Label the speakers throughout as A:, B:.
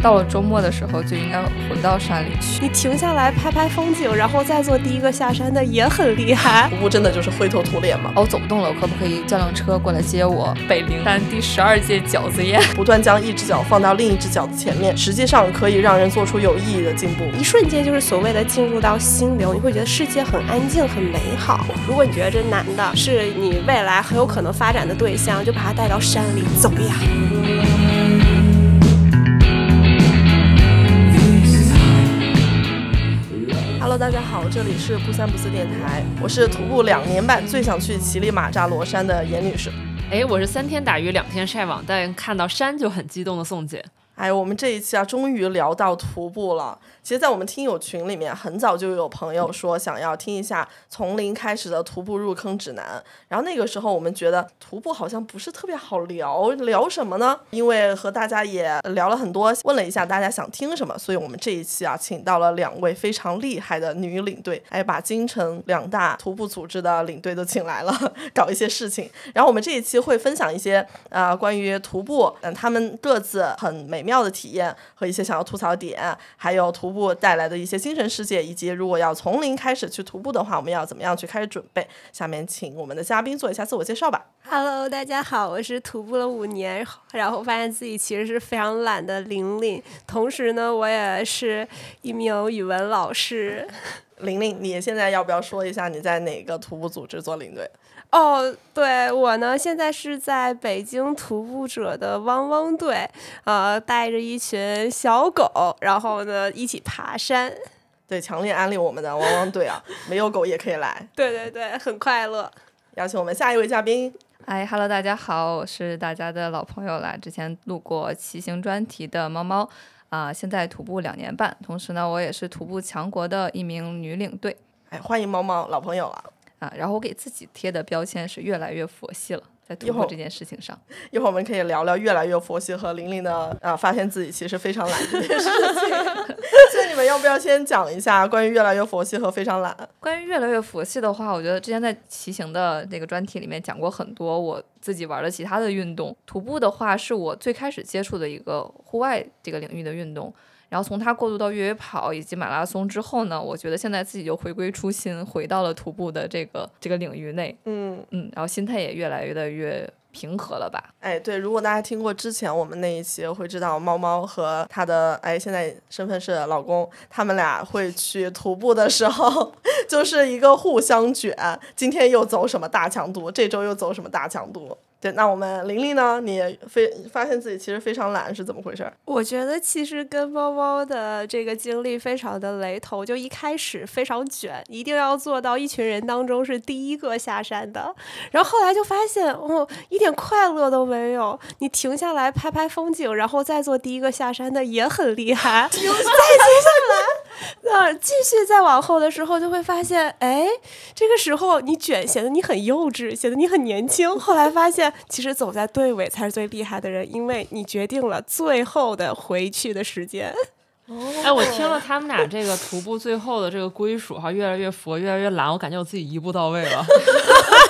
A: 到了周末的时候，就应该回到山里去。
B: 你停下来拍拍风景，然后再做第一个下山的，也很厉害。
C: 徒步真的就是灰头土脸吗？
A: 哦，我走不动了，我可不可以叫辆车过来接我？北陵山第十二届饺子宴，
C: 不断将一只脚放到另一只脚的前面，实际上可以让人做出有意义的进步。
B: 一瞬间就是所谓的进入到心流，你会觉得世界很安静、很美好。如果你觉得这男的是你未来很有可能发展的对象，就把他带到山里走呀。
C: Hello，大家好，这里是不三不四电台，我是徒步两年半最想去乞力马扎罗山的严女士。
D: 哎，我是三天打鱼两天晒网，但看到山就很激动的宋姐。
C: 哎，我们这一期啊，终于聊到徒步了。其实，在我们听友群里面，很早就有朋友说想要听一下从零开始的徒步入坑指南。然后那个时候，我们觉得徒步好像不是特别好聊，聊什么呢？因为和大家也聊了很多，问了一下大家想听什么，所以我们这一期啊，请到了两位非常厉害的女领队，哎，把京城两大徒步组织的领队都请来了，搞一些事情。然后我们这一期会分享一些啊，关于徒步，嗯，他们各自很美妙的体验和一些想要吐槽点，还有徒。步步带来的一些精神世界，以及如果要从零开始去徒步的话，我们要怎么样去开始准备？下面请我们的嘉宾做一下自我介绍吧。
B: Hello，大家好，我是徒步了五年，然后发现自己其实是非常懒的玲玲，同时呢，我也是一名语文老师。
C: 玲玲，你现在要不要说一下你在哪个徒步组织做领队？
B: 哦，对我呢，现在是在北京徒步者的汪汪队，呃，带着一群小狗，然后呢一起爬山。
C: 对，强烈安利我们的汪汪队啊，没有狗也可以来。
B: 对对对，很快乐。
C: 邀请我们下一位嘉宾。
A: 哎哈喽，大家好，我是大家的老朋友啦，之前录过骑行专题的猫猫啊，现在徒步两年半，同时呢，我也是徒步强国的一名女领队。
C: 哎，欢迎猫猫，老朋友啊。
A: 啊，然后我给自己贴的标签是越来越佛系了，在徒步这件事情上。
C: 一会儿我们可以聊聊越来越佛系和玲玲的啊，发现自己其实非常懒这件事情。所以你们要不要先讲一下关于越来越佛系和非常懒？
A: 关于越来越佛系的话，我觉得之前在骑行的那个专题里面讲过很多我自己玩的其他的运动。徒步的话，是我最开始接触的一个户外这个领域的运动。然后从它过渡到越野跑以及马拉松之后呢，我觉得现在自己就回归初心，回到了徒步的这个这个领域内。
C: 嗯
A: 嗯，然后心态也越来越的越平和了吧？
C: 哎，对，如果大家听过之前我们那一期，会知道猫猫和他的哎现在身份是老公，他们俩会去徒步的时候，就是一个互相卷，今天又走什么大强度，这周又走什么大强度。对，那我们玲玲呢？你非发现自己其实非常懒，是怎么回事？
B: 我觉得其实跟猫猫的这个经历非常的雷同，就一开始非常卷，一定要做到一群人当中是第一个下山的，然后后来就发现哦，一点快乐都没有。你停下来拍拍风景，然后再做第一个下山的也很厉害。再停下来，那继续再往后的时候，就会发现，哎，这个时候你卷显得你很幼稚，显得你很年轻。后来发现。其实走在队尾才是最厉害的人，因为你决定了最后的回去的时间。
D: 哎，我听了他们俩这个徒步最后的这个归属哈，越来越佛，越来越懒，我感觉我自己一步到位了，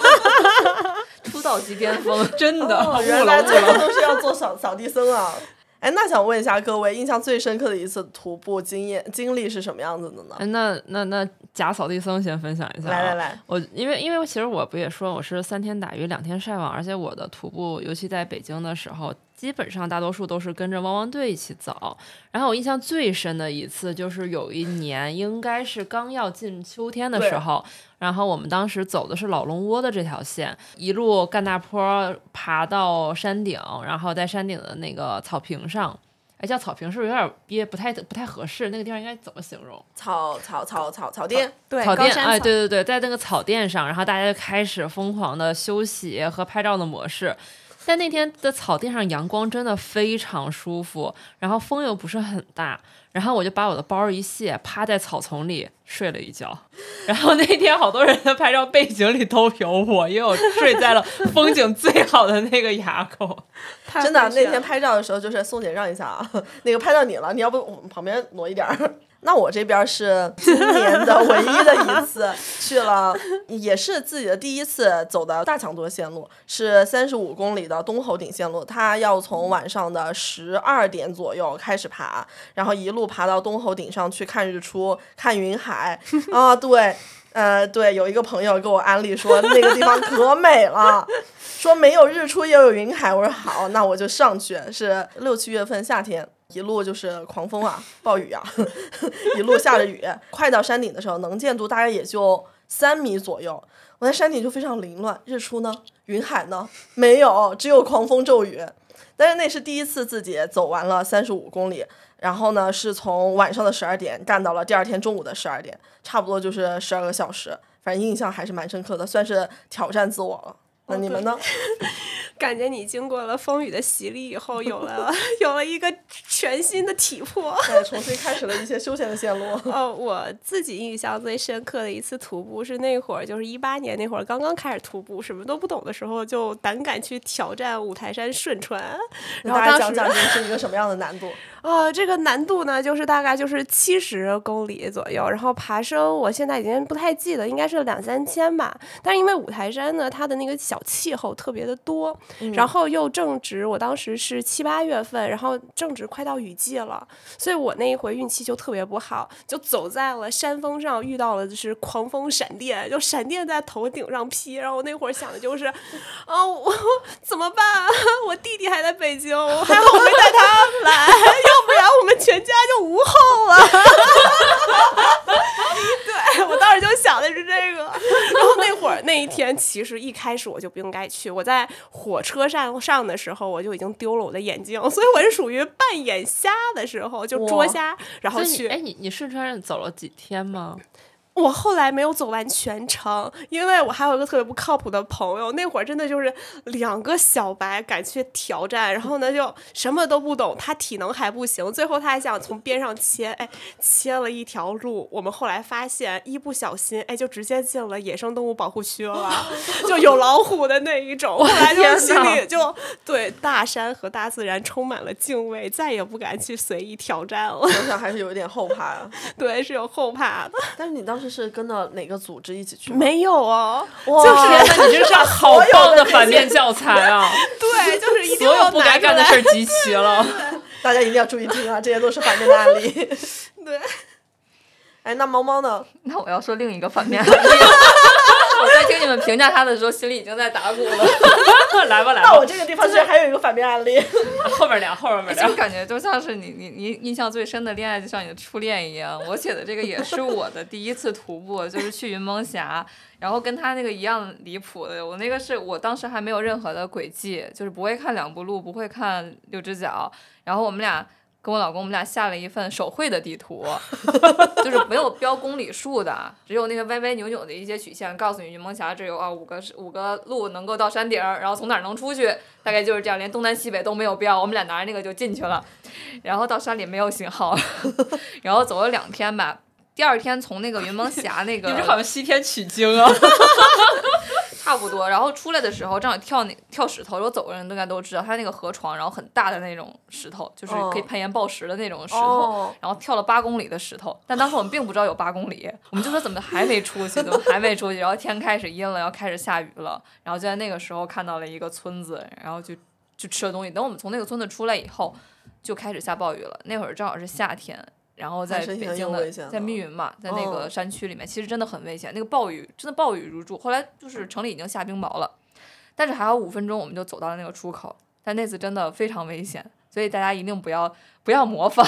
A: 出道即巅峰，
D: 真的。
C: 原来最后都是要做扫扫地僧啊！哎，那想问一下各位，印象最深刻的一次徒步经验经历是什么样子的呢？
D: 哎，那那那假扫地僧先分享一下。
C: 来来来，
D: 我因为因为其实我不也说我是三天打鱼两天晒网，而且我的徒步，尤其在北京的时候。基本上大多数都是跟着汪汪队一起走，然后我印象最深的一次就是有一年，应该是刚要进秋天的时候，然后我们当时走的是老龙窝的这条线，一路干大坡爬到山顶，然后在山顶的那个草坪上，哎，叫草坪是不是有点憋，不太不太合适？那个地方应该怎么形容？
C: 草草草草草甸，
B: 对，
D: 草甸，哎，对对对，在那个草甸上，然后大家就开始疯狂的休息和拍照的模式。但那天的草地上阳光真的非常舒服，然后风又不是很大，然后我就把我的包一卸，趴在草丛里睡了一觉。然后那天好多人的拍照背景里都有我，因为我睡在了风景最好的那个垭口。
C: 真的，那天拍照的时候就是宋姐让一下啊，那个拍到你了，你要不我们旁边挪一点儿。那我这边是今年的唯一的一次 去了，也是自己的第一次走的大强度线路，是三十五公里的东侯顶线路。它要从晚上的十二点左右开始爬，然后一路爬到东侯顶上去看日出、看云海啊，对。呃，对，有一个朋友给我安利说那个地方可美了，说没有日出也有云海。我说好，那我就上去。是六七月份夏天，一路就是狂风啊，暴雨啊，一路下着雨。快到山顶的时候，能见度大概也就三米左右。我在山顶就非常凌乱，日出呢？云海呢？没有，只有狂风骤雨。但是那是第一次自己走完了三十五公里，然后呢是从晚上的十二点干到了第二天中午的十二点，差不多就是十二个小时，反正印象还是蛮深刻的，算是挑战自我了。那你们呢？
B: 感觉你经过了风雨的洗礼以后，有了 有了一个全新的体魄。
C: 对，重新开始了一些休闲的线路。
B: 哦，我自己印象最深刻的一次徒步是那会儿，就是一八年那会儿刚刚开始徒步，什么都不懂的时候，就胆敢去挑战五台山顺川。然后
C: 大家
B: 当时
C: 讲讲这是一个什么样的难度？
B: 呃，这个难度呢，就是大概就是七十公里左右，然后爬升，我现在已经不太记得，应该是两三千吧。但是因为五台山呢，它的那个小气候特别的多，然后又正值我当时是七八月份，然后正值快到雨季了，所以我那一回运气就特别不好，就走在了山峰上，遇到了就是狂风闪电，就闪电在头顶上劈，然后我那会儿想的就是，啊，我 怎么办？我弟弟还在北京，我还好我没带他来，要不然我们全家就无后了。对我当时就想的是这个，然后那会儿那一天，其实一开始我就不应该去。我在火车上上的时候，我就已经丢了我的眼镜，所以我是属于半眼瞎的时候就捉
C: 哇
B: 瞎，然后去
D: 哎，你你顺川走了几天吗？
B: 我后来没有走完全程，因为我还有一个特别不靠谱的朋友，那会儿真的就是两个小白敢去挑战，然后呢就什么都不懂，他体能还不行，最后他还想从边上切，哎，切了一条路。我们后来发现，一不小心，哎，就直接进了野生动物保护区了，就有老虎的那一种。后来就心里就对大山和大自然充满了敬畏，再也不敢去随意挑战了。
C: 想想还是有一点后怕啊。
B: 对，是有后怕的。
C: 但是你当时是跟着哪个组织一起去？
B: 没有啊，
C: 哇，
D: 你这是好棒的反面教材啊！
B: 对，就是一定
D: 所有不该干的事儿集齐了。
C: 大家一定要注意听啊，这些都是反面的案例。
B: 对，
C: 哎，那猫猫呢？
A: 那我要说另一个反面案例。听你们评价他的时候，心里已经在打鼓了。
D: 来吧来吧
C: 那我，这个地方其实还有一个反面案例。
D: 后面聊后面聊
A: 就。感觉就像是你你你印象最深的恋爱，就像你的初恋一样。我写的这个也是我的第一次徒步，就是去云梦峡，然后跟他那个一样离谱的。我那个是我当时还没有任何的轨迹，就是不会看两步路，不会看六只脚，然后我们俩。跟我老公，我们俩下了一份手绘的地图，就是没有标公里数的，只有那个歪歪扭扭的一些曲线，告诉你云梦峡这有啊五个五个路能够到山顶，然后从哪儿能出去，大概就是这样，连东南西北都没有标，我们俩拿着那个就进去了，然后到山里没有信号，然后走了两天吧，第二天从那个云蒙峡那个
D: 你这好像西天取经啊！
A: 差不多，然后出来的时候正好跳那跳石头，我走的人都应该都知道，它那个河床，然后很大的那种石头，就是可以
C: 哦
A: 攀岩抱石的那种石头，
C: 哦，
A: 然后跳了八公里的石头，但当时我们并不知道有八公里，我们就说怎么还没出去，怎么 还没出去？然后天开始阴了，要开始下雨了，然后就在那个时候看到了一个村子，然后就就吃了东西。等我们从那个村子出来以后，就开始下暴雨了。那会儿正好是夏天，然后在北京的在密云嘛，在那个
C: 哦
A: 山区里面，其实真的很危险。那个暴雨真的暴雨如注，后来就是城里已经下冰雹了，但是还有五分钟我们就走到了那个出口，但那次真的非常危险，所以大家一定不要不要模仿。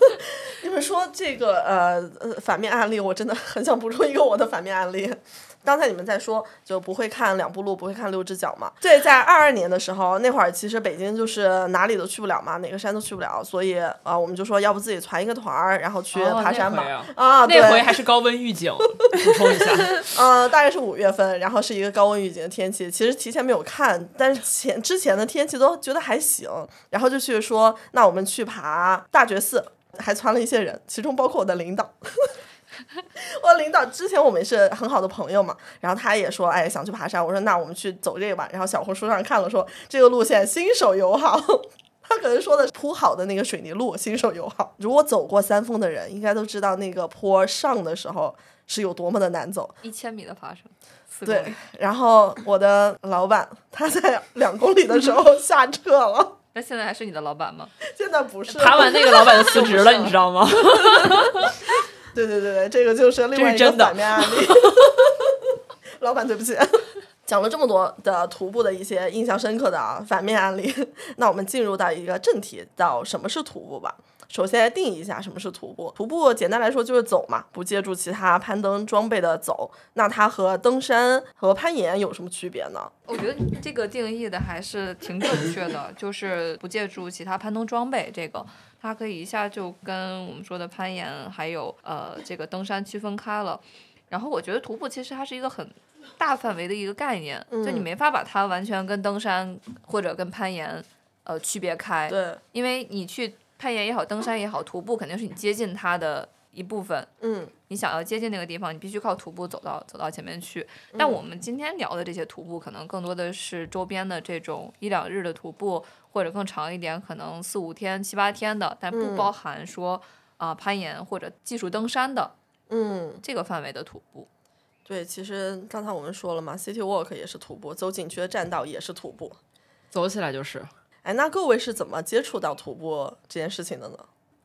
C: 你们说这个呃呃反面案例，我真的很想补充一个我的反面案例，刚才你们在说就不会看两步路，不会看六只脚嘛？对，在二二年的时候，那会儿其实北京就是哪里都去不了嘛，哪个山都去不了，所以啊、呃我们就说要不自己团一个团儿，然后去
D: 哦
C: 爬山吧。
D: 啊
C: 啊，对
D: 那回还是高温预警，补充一下。
C: 呃，大概是五月份，然后是一个高温预警的天气。其实提前没有看，但是前之前的天气都觉得还行，然后就去说，那我们去爬大觉寺，还传了一些人，其中包括我的领导。我领导之前我们是很好的朋友嘛，然后他也说，哎，想去爬山。我说那我们去走这个吧。然后小红书上看了说这个路线新手友好，他可能说的铺好的那个水泥路新手友好。如果走过三峰的人，应该都知道那个坡上的时候是有多么的难走。
A: 一千米的爬升，
C: 对。，然后我的老板他在两公里的时候下撤了，
A: 那现在还是你的老板吗？
C: 现在不是
D: 爬完那个老板就辞职了，你知道吗？
C: 对对对对，这个就是另外一个反面案例。老板，对不起。讲了这么多的徒步的一些印象深刻的啊反面案例，那我们进入到一个正题，到什么是徒步吧。首先定义一下什么是徒步。徒步简单来说就是走嘛，不借助其他攀登装备的走。那它和登山和攀岩有什么区别呢？
A: 我觉得这个定义的还是挺准确的，就是不借助其他攀登装备，这个它可以一下就跟我们说的攀岩还有呃这个登山区分开了。然后我觉得徒步其实它是一个很大范围的一个概念，就你
C: 嗯
A: 没法把它完全跟登山或者跟攀岩呃区别开，
C: 对，
A: 因为你去攀岩也好，登山也好，徒步肯定是你接近它的一部分。
C: 嗯
A: 你想要接近那个地方，你必须靠徒步走到走到前面去。但
C: 嗯
A: 我们今天聊的这些徒步，可能更多的是周边的这种一两日的徒步，或者更长一点，可能四五天、七八天的，但不
C: 嗯
A: 包含说啊、攀岩或者技术登山的
C: 嗯，
A: 这个范围的徒步。
C: 对，其实刚才我们说了嘛，City Walk 也是徒步，走景区的栈道也是徒步。
D: 走起来就是。
C: 哎，那各位是怎么接触到徒步这件事情的呢？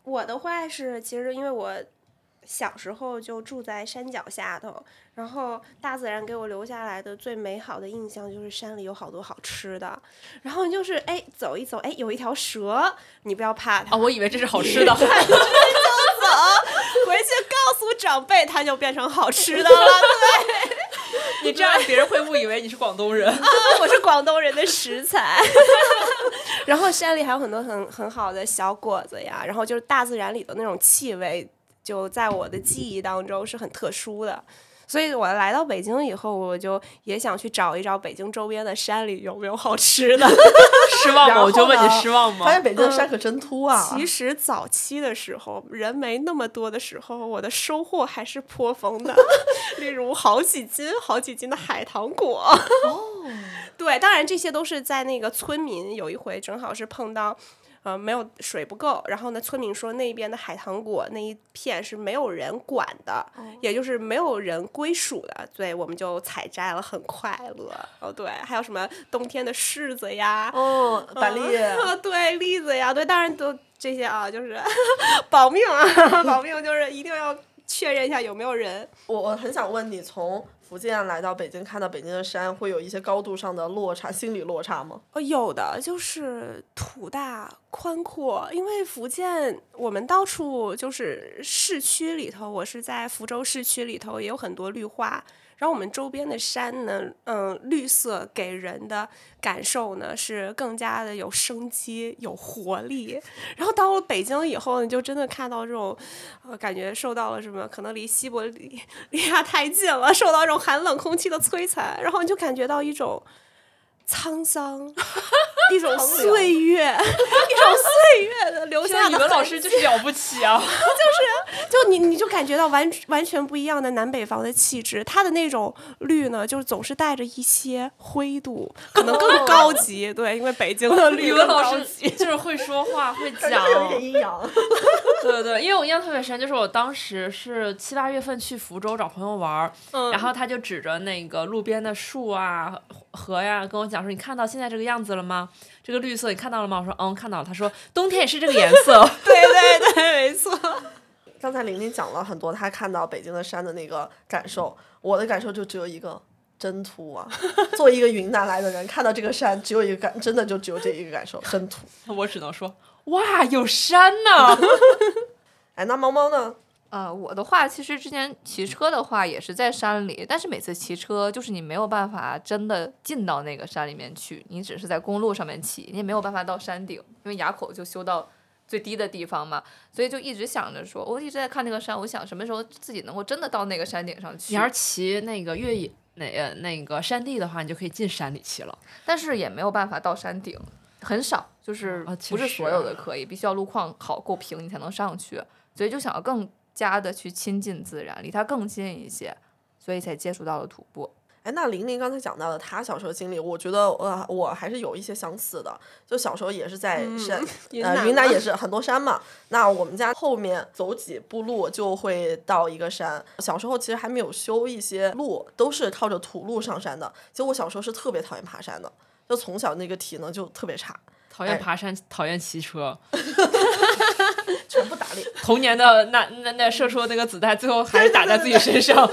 B: 我的话是，其实因为我小时候就住在山脚下头，然后大自然给我留下来的最美好的印象就是山里有好多好吃的，然后就是哎走一走，哎有一条蛇，你不要怕它，
D: 哦，我以为这是好吃的。
B: 回去告诉长辈，它就变成好吃的了。
D: 对 你这样别人会误以为你是广东人。
B: 啊我是广东人的食材。然后山里还有很多很很好的小果子呀，然后就是大自然里的那种气味，就在我的记忆当中是很特殊的。所以我来到北京以后，我就也想去找一找北京周边的山里有没有好吃的。
D: 失望吗？我就问你
C: 呢
D: 失望吗
C: 发？现北京的山可真秃啊！
B: 其实早期的时候，人没那么多的时候，我的收获还是颇丰的，例如好几斤、好几斤的海棠果。哦，对，当然这些都是在那个村民有一回正好是碰到。呃，没有水不够，然后呢，村民说那边的海棠果那一片是没有人管的，也就是没有人归属的，所以，我们就采摘了，很快乐。哦，对，还有什么冬天的柿子呀，
C: 哦，板栗，
B: 啊，对，栗子呀，对，当然都这些啊，就是 保命啊，保命就是一定要确认一下有没有人。
C: 我我很想问你，从福建来到北京，看到北京的山，会有一些高度上的落差，心理落差吗？
B: 呃，有的就是土大宽阔，因为福建我们到处就是市区里头，我是在福州市区里头也有很多绿化。然后我们周边的山呢，嗯，绿色给人的感受呢是更加的有生机、有活力。然后到了北京以后，你就真的看到这种，呃，感觉受到了什么？可能离西伯利亚太近了，受到这种寒冷空气的摧残，然后你就感觉到一种沧桑，一种岁月，一种岁月的留下的
D: 语文老师就是了不起啊！
B: 就是，就你你就感觉到完完全不一样的南北方的气质，它的那种绿呢，就是总是带着一些灰度，可能更高级。对，因为北京的绿
D: 语文
B: 更高
D: 老师
B: 级。
D: 就是会说话，会讲
C: 觉，有点阴阳。
D: 对对对，因为我印象特别深，就是我当时是七八月份去福州找朋友玩，
B: 嗯
D: 然后他就指着那个路边的树啊、河呀，跟我讲说：“你看到现在这个样子了吗？这个绿色你看到了吗？”我说：“嗯，看到了。”他说：“冬天也是这个颜色。
B: 对对对，没错。
C: 刚才玲玲讲了很多她看到北京的山的那个感受，我的感受就只有一个，真土啊！作为一个云南来的人，看到这个山，只有一个感，真的就只有这一个感受，真土。”
D: 我只能说：“哇，有山呐！”
C: 哎，那猫猫呢？
A: 呃，我的话，其实之前骑车的话也是在山里，但是每次骑车就是你没有办法真的进到那个山里面去，你只是在公路上面骑，你也没有办法到山顶，因为垭口就修到最低的地方嘛，所以就一直想着说，我一直在看那个山，我想什么时候自己能够真的到那个山顶上去。
D: 你要是骑那个越野那个那个山地的话，你就可以进山里骑了。
A: 但是也没有办法到山顶，很少，就是不是所有的可以，必须要路况好够平你才能上去，所以就想要更加的去亲近自然，离它更近一些，所以才接触到了徒步。
C: 哎，那玲玲刚才讲到的她小时候经历，我觉得呃我还是有一些相似的。就小时候也是在山，
B: 云
C: 呃，云南也是很多山嘛。那我们家后面走几步路就会到一个山。小时候其实还没有修一些路，都是靠着土路上山的。其实我小时候是特别讨厌爬山的，就从小那个体能就特别差，
D: 讨厌
C: 哎
D: 爬山，讨厌骑车。
C: 全部打脸。
D: 童年的那那那射出的那个子弹，最后还是打在自己身上。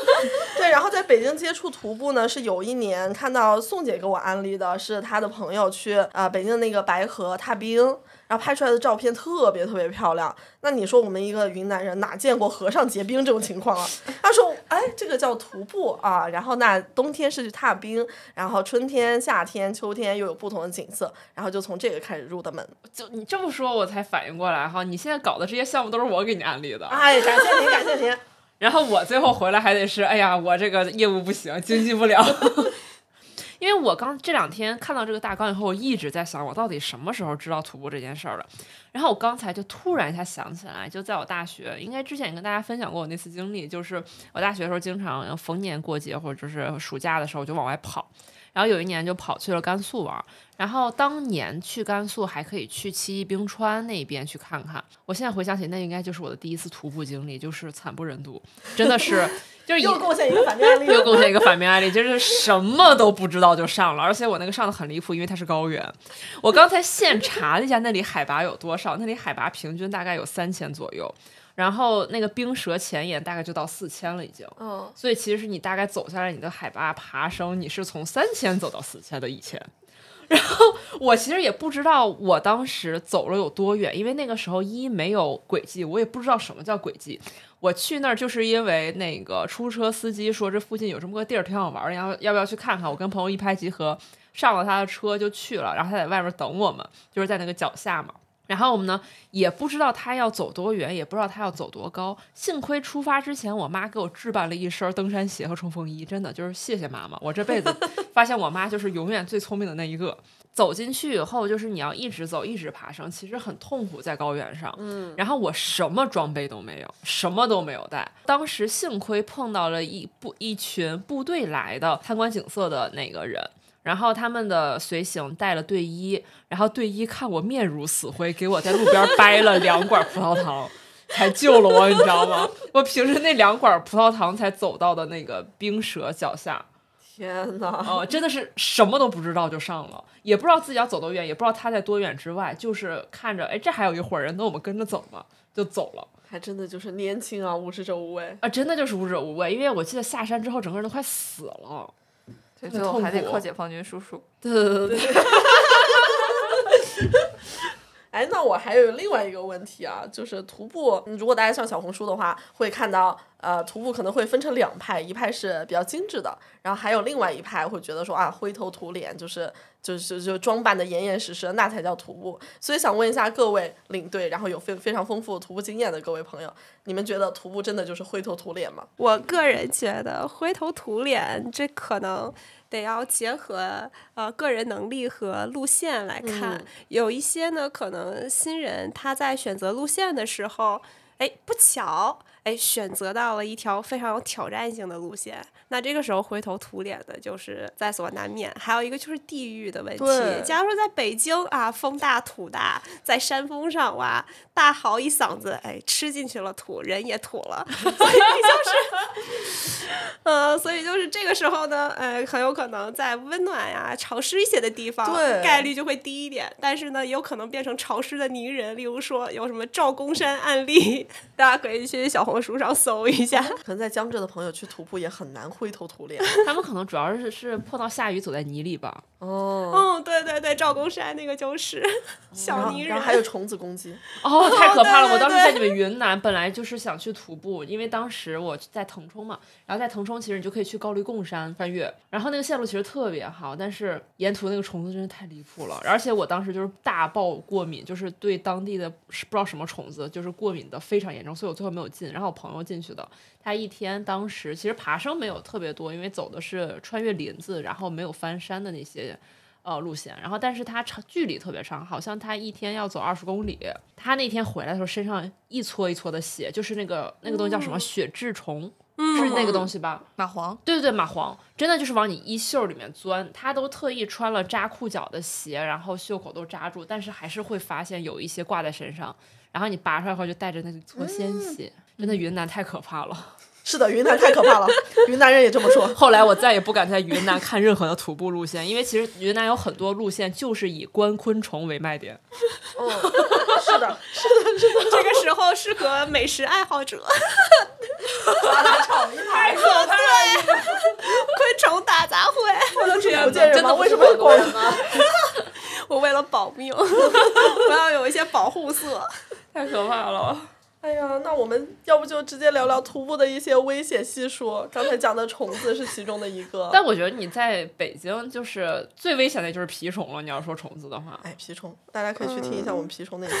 C: 对，然后在北京接触徒步呢，是有一年看到宋姐给我安利的，是她的朋友去啊、呃北京的那个白河踏冰，然后拍出来的照片特别特别漂亮。那你说我们一个云南人哪见过河上结冰这种情况啊？他说，哎，这个叫徒步啊，然后那冬天是去踏冰，然后春天、夏天、秋天又有不同的景色，然后就从这个开始入的门。
D: 就你这么说，我才反应过来哈，你现在搞的这些项目都是我给你安利的，
C: 哎，感谢您，感谢您。
D: 然后我最后回来还得是，哎呀，我这个业务不行，经济不了。因为我刚这两天看到这个大纲以后，我一直在想，我到底什么时候知道徒步这件事儿的。然后我刚才就突然一下想起来，就在我大学，应该之前也跟大家分享过我那次经历，就是我大学的时候经常逢年过节或者就是暑假的时候就往外跑。然后有一年就跑去了甘肃玩儿，然后当年去甘肃还可以去七一冰川那边去看看。我现在回想起，那应该就是我的第一次徒步经历，就是惨不忍睹，真的是 就是一
C: 又贡献一个反面案例，
D: 又贡献一个反面案例，就是什么都不知道就上了，而且我那个上的很离谱，因为它是高原。我刚才现查了一下，那里海拔有多少？那里海拔平均大概有三千左右，然后那个冰舌前沿大概就到四千了已经。
C: 嗯，
D: 所以其实是你大概走下来，你的海拔爬升，你是从三千走到四千的以前。然后我其实也不知道我当时走了有多远，因为那个时候一没有轨迹，我也不知道什么叫轨迹。我去那儿就是因为那个出租车司机说这附近有这么个地儿挺好玩的，然后要不要去看看？我跟朋友一拍即合，上了他的车就去了，然后他在外面等我们，就是在那个脚下嘛。然后我们呢也不知道他要走多远，也不知道他要走多高。幸亏出发之前，我妈给我置办了一身登山鞋和冲锋衣，真的就是谢谢妈妈。我这辈子 发现我妈就是永远最聪明的那一个。走进去以后，就是你要一直走，一直爬升，其实很痛苦，在高原上。嗯，然后我什么装备都没有，什么都没有带。当时幸亏碰到了一部一群部队来的参观景色的那个人，然后他们的随行带了队医，然后队医看我面如死灰，给我在路边掰了两管葡萄糖，才救了我，你知道吗？我凭着那两管葡萄糖才走到的那个冰舌脚下。
C: 天哪！
D: 哦，真的是什么都不知道就上了，也不知道自己要走多远，也不知道他在多远之外，就是看着，哎，这还有一伙人，那我们跟着走嘛，就走了。
C: 还真的就是年轻啊，无知者无畏。
D: 啊，真的就是无知者无畏，因为我记得下山之后，整个人都快死了。
A: 对，
D: 很
A: 最后还得靠解放军叔叔。
D: 对对对对，
C: 哎，那我还有另外一个问题啊，就是徒步，如果大家上小红书的话，会看到，呃，徒步可能会分成两派，一派是比较精致的，然后还有另外一派会觉得说啊，灰头土脸，就是就是就装扮的严严实实，那才叫徒步。所以想问一下各位领队，然后有非非常丰富徒步经验的各位朋友，你们觉得徒步真的就是灰头土脸吗？
B: 我个人觉得灰头土脸，这可能得要结合呃个人能力和路线来看。
C: 嗯
B: 有一些呢，可能新人他在选择路线的时候，哎，不巧，哎，选择到了一条非常有挑战性的路线，那这个时候灰头土脸的就是在所难免。还有一个就是地域的问题，假如说在北京啊，风大土大，在山峰上哇，大嚎一嗓子，哎，吃进去了土，人也土了，所以就是。呃，所以就是这个时候呢，呃，很有可能在温暖呀、潮湿一些的地方，
C: 对
B: 概率就会低一点。但是呢，也有可能变成潮湿的泥人，例如说有什么赵公山案例，大家可以去小红红书上搜一下。
C: 可能在江浙的朋友去徒步也很难灰头土脸。
D: 他们可能主要是是碰到下雨走在泥里吧。
C: 哦，
B: 嗯，对对对，赵公山那个就是小泥人。
C: 然后还有虫子攻击。
D: 哦，太可怕了！
B: 对
D: 我当时在你们云南，本来就是想去徒步，因为当时我在腾冲嘛，然后在腾冲其实你就可以去高黎贡山翻越，然后那个线路其实特别好，但是沿途那个虫子真的太离谱了，而且我当时就是大爆过敏，就是对当地的不知道什么虫子就是过敏的非常严重，所以我最后没有进，然后我朋友进去的，他一天当时其实爬升没有特别多，因为走的是穿越林子，然后没有翻山的那些。呃，路线，然后但是他长距离特别长，好像他一天要走二十公里。他那天回来的时候，身上一撮一撮的血，就是那个那个东西叫什么血痔虫，是那个东西吧？
A: 蚂蟥，
D: 对对对，蚂蟥真的就是往你衣袖里面钻。他都特意穿了扎裤脚的鞋，然后袖口都扎住，但是还是会发现有一些挂在身上。然后你拔出来后就带着那撮鲜血，真的云南太可怕了。
C: 是的，云南太可怕了，云南人也这么说。
D: 后来我再也不敢在云南看任何的徒步路线，因为其实云南有很多路线就是以观昆虫为卖点。
C: 嗯，是的，是的
B: 这个时候适合美食爱好者。
C: 把它炒一排。
B: 昆虫大杂烩，
C: 我都是福建人吗？为什么要广
D: 人吗？
B: 我为了保命，我要有一些保护色。
D: 太可怕了！
C: 哎呀，那我们要不就直接聊聊徒步的一些危险系数？刚才讲的虫子是其中的一个。
D: 但我觉得你在北京就是最危险的就是蜱虫了。你要说虫子的话，
C: 哎，蜱虫，大家可以去听一下我们蜱虫那一期。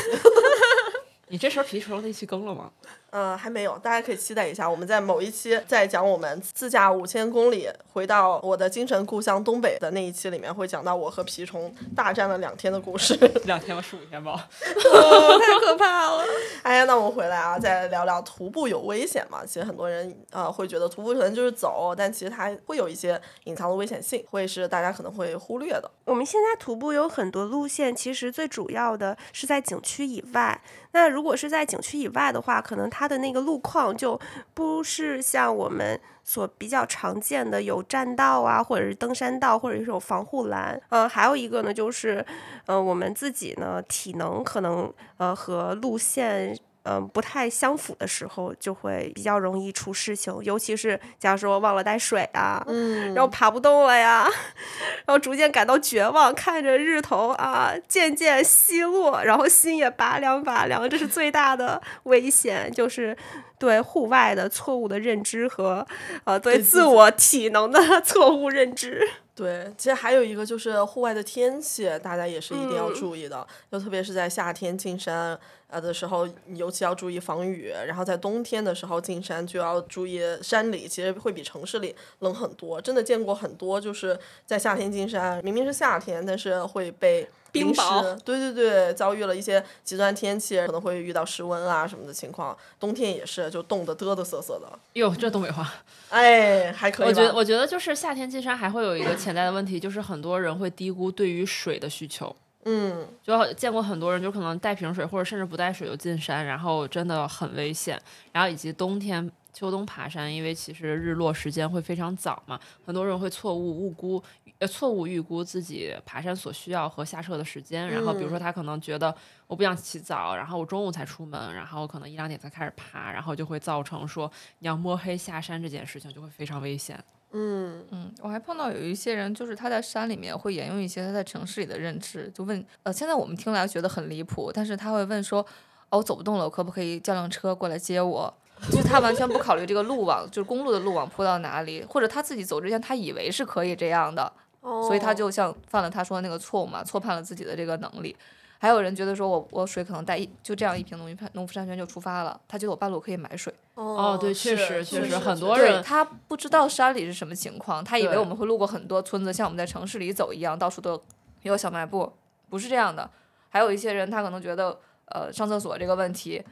D: 你这时候蜱虫那期更了吗？
C: 呃，还没有，大家可以期待一下，我们在某一期在讲我们自驾五千公里回到我的精神故乡东北的那一期里面，会讲到我和蜱虫大战了两天的故事。
D: 两天吧，十五天吧。
B: 哦，太可怕了！
C: 哎呀，那我们回来啊，再聊聊徒步有危险吗？其实很多人呃会觉得徒步可能就是走，但其实它会有一些隐藏的危险性，会是大家可能会忽略的。
B: 我们现在徒步有很多路线，其实最主要的是在景区以外。那如果是在景区以外的话，可能它的那个路况就不是像我们所比较常见的有栈道啊，或者是登山道，或者是有防护栏。嗯、还有一个呢，就是呃，我们自己呢体能可能呃和路线。嗯，不太相符的时候，就会比较容易出事情，尤其是假如说忘了带水啊，
C: 嗯
B: 然后爬不动了呀，然后逐渐感到绝望，看着日头啊渐渐西落，然后心也拔凉拔凉，这是最大的危险，就是对户外的错误的认知和呃对
C: 对自
B: 我体能的 错误认知。
C: 对，其实还有一个就是户外的天气，大家也是一定要
B: 嗯
C: 注意的。就特别是在夏天进山呃的时候，尤其要注意防雨。然后在冬天的时候进山就要注意，山里其实会比城市里冷很多。真的见过很多，就是在夏天进山，明明是夏天，但是会被
B: 冰雹。
C: 对对对，遭遇了一些极端天气，可能会遇到失温啊什么的情况。冬天也是，就冻得嘚嘚瑟瑟的。
D: 哟，这东北话。
C: 哎，还可以。
D: 我觉得，我觉得就是夏天进山还会有一个潜在的问题，就是很多人会低估对于水的需求。
C: 嗯，
D: 就见过很多人，就可能带瓶水或者甚至不带水就进山，然后真的很危险。然后以及冬天、秋冬爬山，因为其实日落时间会非常早嘛，很多人会错误误估，呃，错误预估自己爬山所需要和下撤的时间。然后比如说他可能觉得我不想起早，然后我中午才出门，然后可能一两点才开始爬，然后就会造成说你要摸黑下山这件事情就会非常危险。
C: 嗯，
A: 嗯，我还碰到有一些人，就是他在山里面会沿用一些他在城市里的认知，就问，呃，现在我们听来觉得很离谱，但是他会问说，哦，我走不动了，我可不可以叫辆车过来接我？就是他完全不考虑这个路网，就是公路的路网铺到哪里，或者他自己走之前他以为是可以这样的，所以他就像犯了他说的那个错误嘛，错判了自己的这个能力。还有人觉得说我我水可能带一就这样一瓶农夫农夫山泉就出发了，他觉得我半路可以买水。
C: 哦
D: 对确实确实很多人
A: 他不知道山里是什么情况，他以为我们会路过很多村子，像我们在城市里走一样，到处都有小卖部，不是这样的。还有一些人，他可能觉得，呃，上厕所这个问题，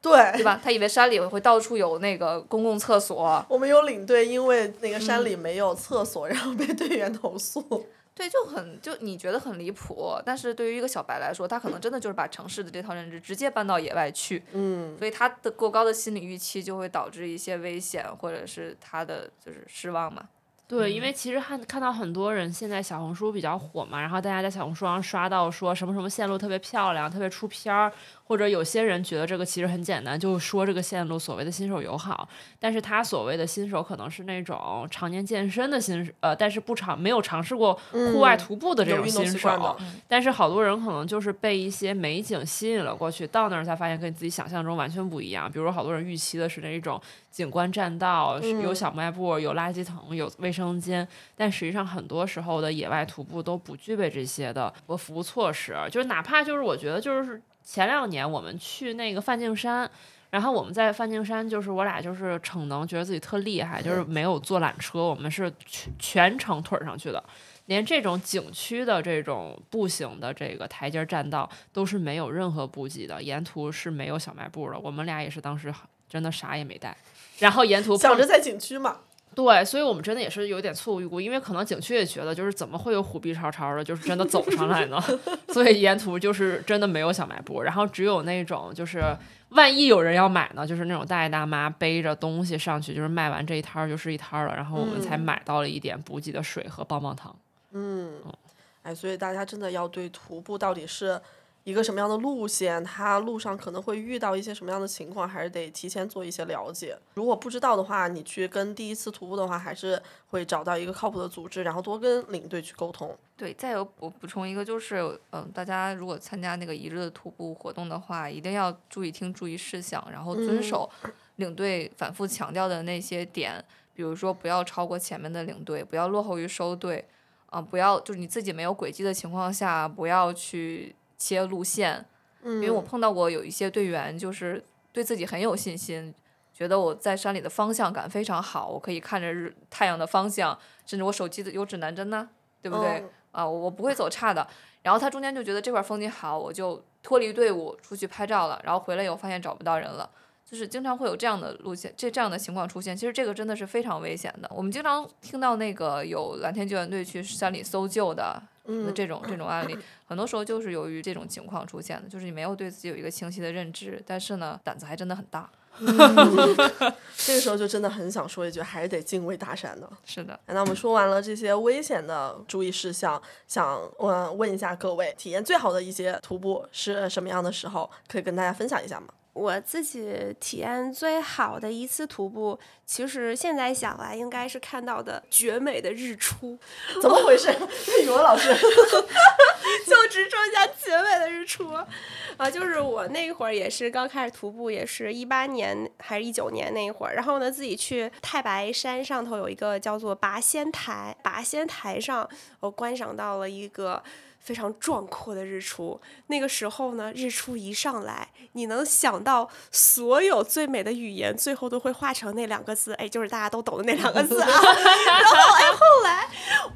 C: 对
A: 对吧？他以为山里会到处有那个公共厕所，
C: 我们有领队，因为那个
D: 嗯
C: 山里没有厕所，然后被队员投诉。
A: 对，就很就你觉得很离谱，但是对于一个小白来说，他可能真的就是把城市的这套认知直接搬到野外去，
C: 嗯，
A: 所以他的过高的心理预期就会导致一些危险，或者是他的就是失望嘛。
D: 对，因为其实看看到很多人现在小红书比较火嘛，然后大家在小红书上刷到说什么什么线路特别漂亮，特别出片儿，或者有些人觉得这个其实很简单，就说这个线路所谓的新手友好，但是他所谓的新手可能是那种常年健身的新呃，但是不尝没有尝试过户外徒步的这种新手，但是好多人可能就是被一些美景吸引了过去，到那儿才发现跟自己想象中完全不一样。比如好多人预期的是那种景观栈道，有小卖部，有垃圾桶，有卫生间，但实际上很多时候的野外徒步都不具备这些的服务措施。就是哪怕就是我觉得就是前两年我们去那个梵净山。然后我们在梵净山，就是我俩就是逞能，觉得自己特厉害，就是没有坐缆车，我们是全全程腿儿上去的。连这种景区的这种步行的这个台阶栈道都是没有任何补给的，沿途是没有小卖部的。我们俩也是当时真的啥也没带，然后沿途
C: 想着在景区嘛，
D: 对，所以我们真的也是有点错误预估，因为可能景区也觉得就是怎么会有虎逼超超的，就是真的走上来呢？所以沿途就是真的没有小卖部，然后只有那种就是万一有人要买呢，就是那种大爷大妈背着东西上去，就是卖完这一摊儿就是一摊儿了，然后我们才
C: 嗯
D: 买到了一点补给的水和棒棒糖。
C: 嗯，哎，所以大家真的要对徒步到底是一个什么样的路线，它路上可能会遇到一些什么样的情况，还是得提前做一些了解。如果不知道的话，你去跟第一次徒步的话，还是会找到一个靠谱的组织，然后多跟领队去沟通。
A: 对，再有我补充一个，就是嗯，大家如果参加那个一日的徒步活动的话，一定要注意听注意事项，然后遵守领队反复强调的那些点，比如说不要超过前面的领队，不要落后于收队，啊、不要就是你自己没有轨迹的情况下，不要去切路线，
C: 嗯，
A: 因为我碰到过有一些队员就是对自己很有信心，觉得我在山里的方向感非常好，我可以看着日太阳的方向，甚至我手机的有指南针呢，对不对？
C: 嗯
A: 啊，我我不会走差的。然后他中间就觉得这块风景好，我就脱离队伍出去拍照了，然后回来以后发现找不到人了。就是经常会有这样的路线，这这样的情况出现。其实这个真的是非常危险的。我们经常听到那个有蓝天救援队去山里搜救的，
C: 嗯
A: 这种 这种案例，很多时候就是由于这种情况出现的，就是你没有对自己有一个清晰的认知，但是呢，胆子还真的很大。
C: 这个时候就真的很想说一句，还是得敬畏大山的。
A: 是的，
C: 那我们说完了这些危险的注意事项，想问问一下各位，体验最好的一些徒步是什么样的时候？可以跟大家分享一下吗？
B: 我自己体验最好的一次徒步，其实现在想来应该是看到的绝美的日出，
C: 怎么回事？语文老师，
B: 就只剩下绝美的日出啊！就是我那会儿也是刚开始徒步，也是一八年还是一九年那一会儿，然后呢自己去太白山上头有一个叫做拔仙台，拔仙台上我观赏到了一个。非常壮阔的日出，那个时候呢，日出一上来，你能想到所有最美的语言，最后都会化成那两个字，哎，就是大家都懂的那两个字啊。然后哎，后来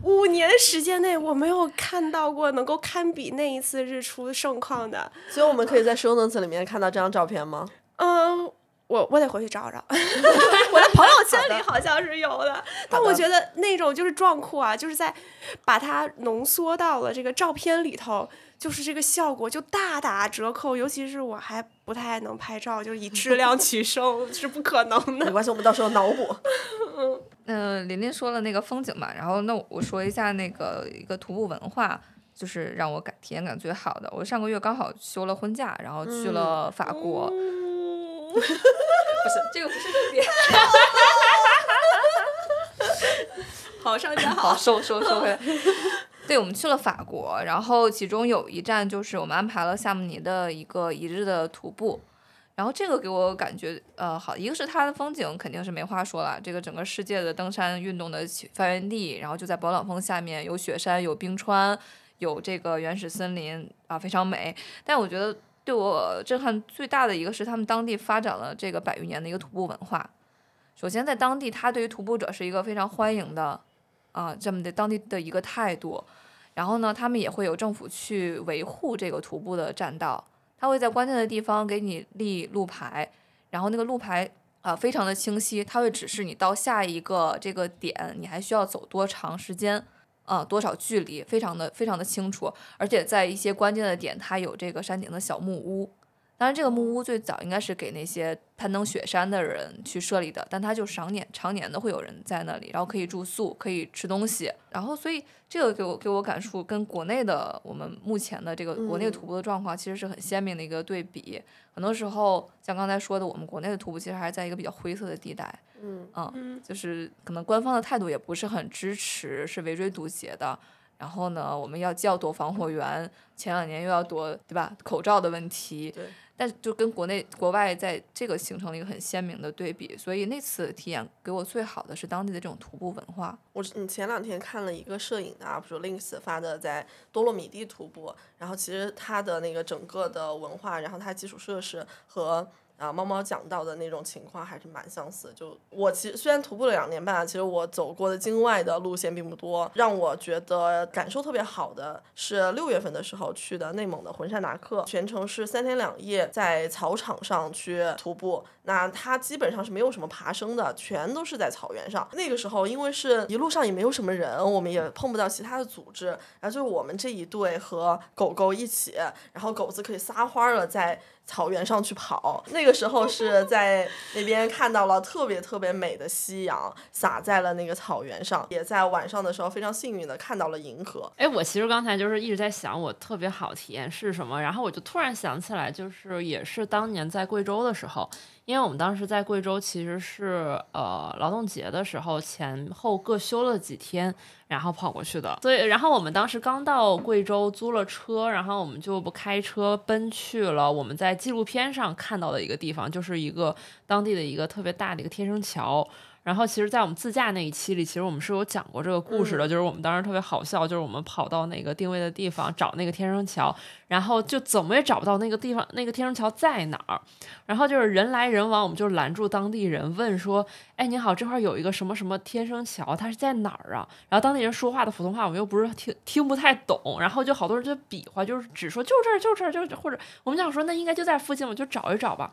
B: 五年时间内，我没有看到过能够堪比那一次日出盛况的。
C: 所以我们可以在 show notes 里面看到这张照片吗？
B: 嗯，我我得回去找找，我的朋友圈里好像是有的，但我觉得那种就是壮阔啊，就是在把它浓缩到了这个照片里头，就是这个效果就大打折扣。尤其是我还不太能拍照，就是以质量取胜 是不可能的。
C: 没关系，我们到时候脑补。
A: 嗯、琳琳说了那个风景嘛，然后那我说一下那个一个徒步文化，就是让我感体验感最好的。我上个月刚好休了婚假，然后去了法国，不是这个不是重点，
B: 好上加
A: 好，收收收回来。对，我们去了法国，然后其中有一站就是我们安排了夏慕尼的一个一日的徒步，然后这个给我感觉呃好，一个是它的风景肯定是没话说了，这个整个世界的登山运动的起发源地，然后就在勃朗峰下面有雪山有冰川，有这个原始森林啊，非常美。但我觉得对我震撼最大的一个是他们当地发展了这个百余年的一个徒步文化。首先在当地，他对于徒步者是一个非常欢迎的啊，这么的当地的一个态度。然后呢，他们也会有政府去维护这个徒步的栈道，他会在关键的地方给你立路牌，然后那个路牌啊、非常的清晰，它会指示你到下一个这个点，你还需要走多长时间，啊、多少距离，非常的非常的清楚。而且在一些关键的点，它有这个山顶的小木屋，当然，这个木屋最早应该是给那些攀登雪山的人去设立的，但它就常年常年的会有人在那里，然后可以住宿，可以吃东西，然后所以这个给我给我感触跟国内的我们目前的这个国内
C: 嗯
A: 徒步的状况其实是很鲜明的一个对比。很多时候像刚才说的，我们国内的徒步其实还是在一个比较灰色的地带，
C: 嗯
A: 嗯，就是可能官方的态度也不是很支持，是围追堵截的。然后呢，我们要既要躲防火源，前两年又要躲，对吧？口罩的问题，
C: 对。
A: 但就跟国内国外在这个形成了一个很鲜明的对比，所以那次体验给我最好的是当地的这种徒步文化。
C: 我是你前两天看了一个摄影的 UP 主 Links 发的在多洛米蒂徒步，然后其实它的那个整个的文化，然后它基础设施和啊猫猫讲到的那种情况还是蛮相似。就我其实虽然徒步了两年半，其实我走过的境外的路线并不多，让我觉得感受特别好的是六月份的时候去的内蒙的浑山达克，全程是三天两夜在草场上去徒步。那它基本上是没有什么爬升的，全都是在草原上。那个时候因为是一路上也没有什么人，我们也碰不到其他的组织，然后就是我们这一队和狗狗一起，然后狗子可以撒欢儿了在草原上去跑。那个时候是在那边看到了特别特别美的夕阳洒在了那个草原上，也在晚上的时候非常幸运的看到了银河。
D: 哎，我其实刚才就是一直在想，我特别好体验是什么，然后我就突然想起来，就是也是当年在贵州的时候，因为我们当时在贵州其实是呃劳动节的时候前后各休了几天，然后跑过去的。所以，然后我们当时刚到贵州租了车，然后我们就不开车奔去了我们在纪录片上看到的一个地方，就是一个当地的一个特别大的一个天生桥。然后其实，在我们自驾那一期里，其实我们是有讲过这个故事的，就是我们当时特别好笑，就是我们跑到那个定位的地方找那个天生桥，然后就怎么也找不到那个地方，那个天生桥在哪儿。然后就是人来人往，我们就拦住当地人问说：“哎，你好，这块儿有一个什么什么天生桥，它是在哪儿啊？”然后当地人说话的普通话我们又不是听听不太懂，然后就好多人就比划，就是只说就这儿就这儿就或者我们想说那应该就在附近，我们就找一找吧。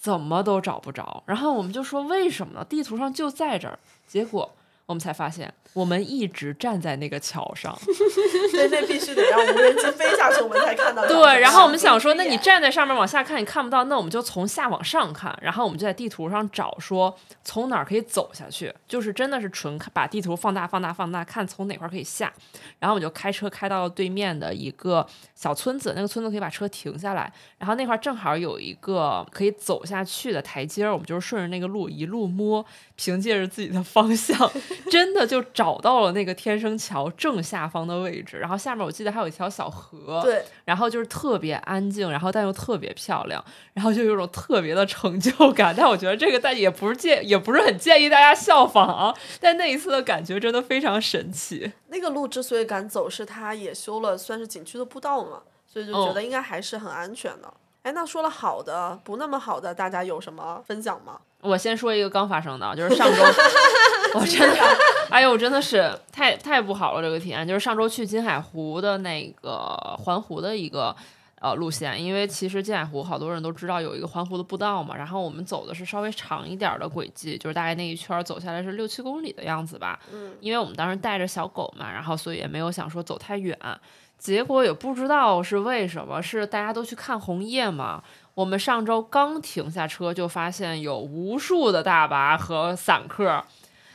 D: 怎么都找不着，然后我们就说为什么呢？地图上就在这儿，结果我们才发现，我们一直站在那个桥上。
C: 对，那必须得让无人机飞下去，我们才看到。
D: 对，然后我们想说，那你站在上面往下看，你看不到，那我们就从下往上看，然后我们就在地图上找，说从哪儿可以走下去，就是真的是纯看把地图放大、放大、放大，看从哪块可以下。然后我们就开车开到对面的一个小村子，那个村子可以把车停下来，然后那块正好有一个可以走下去的台阶儿，我们就是顺着那个路一路摸，凭借着自己的方向，真的就找到了那个天生桥正下方的位置。然后下面我记得还有一条小河，
C: 对，
D: 然后就是特别安静，然后但又特别漂亮，然后就有种特别的成就感。但我觉得这个但也不是建，也不是很建议大家效仿啊。但那一次的感觉真的非常神奇。
C: 那个路之所以敢走，是它也修了算是景区的步道嘛，所以就觉得应该还是很安全的。哎、那说了好的，不那么好的，大家有什么分享吗？
D: 我先说一个刚发生的，就是上周，我真的，哎呦，真的是太太不好了，这个体验。就是上周去金海湖的那个环湖的一个呃路线，因为其实金海湖好多人都知道有一个环湖的步道嘛，然后我们走的是稍微长一点儿的轨迹，就是大概那一圈儿走下来是六七公里的样子吧。
C: 嗯，
D: 因为我们当时带着小狗嘛，然后所以也没有想说走太远。结果也不知道是为什么，是大家都去看红叶嘛。我们上周刚停下车，就发现有无数的大巴和散客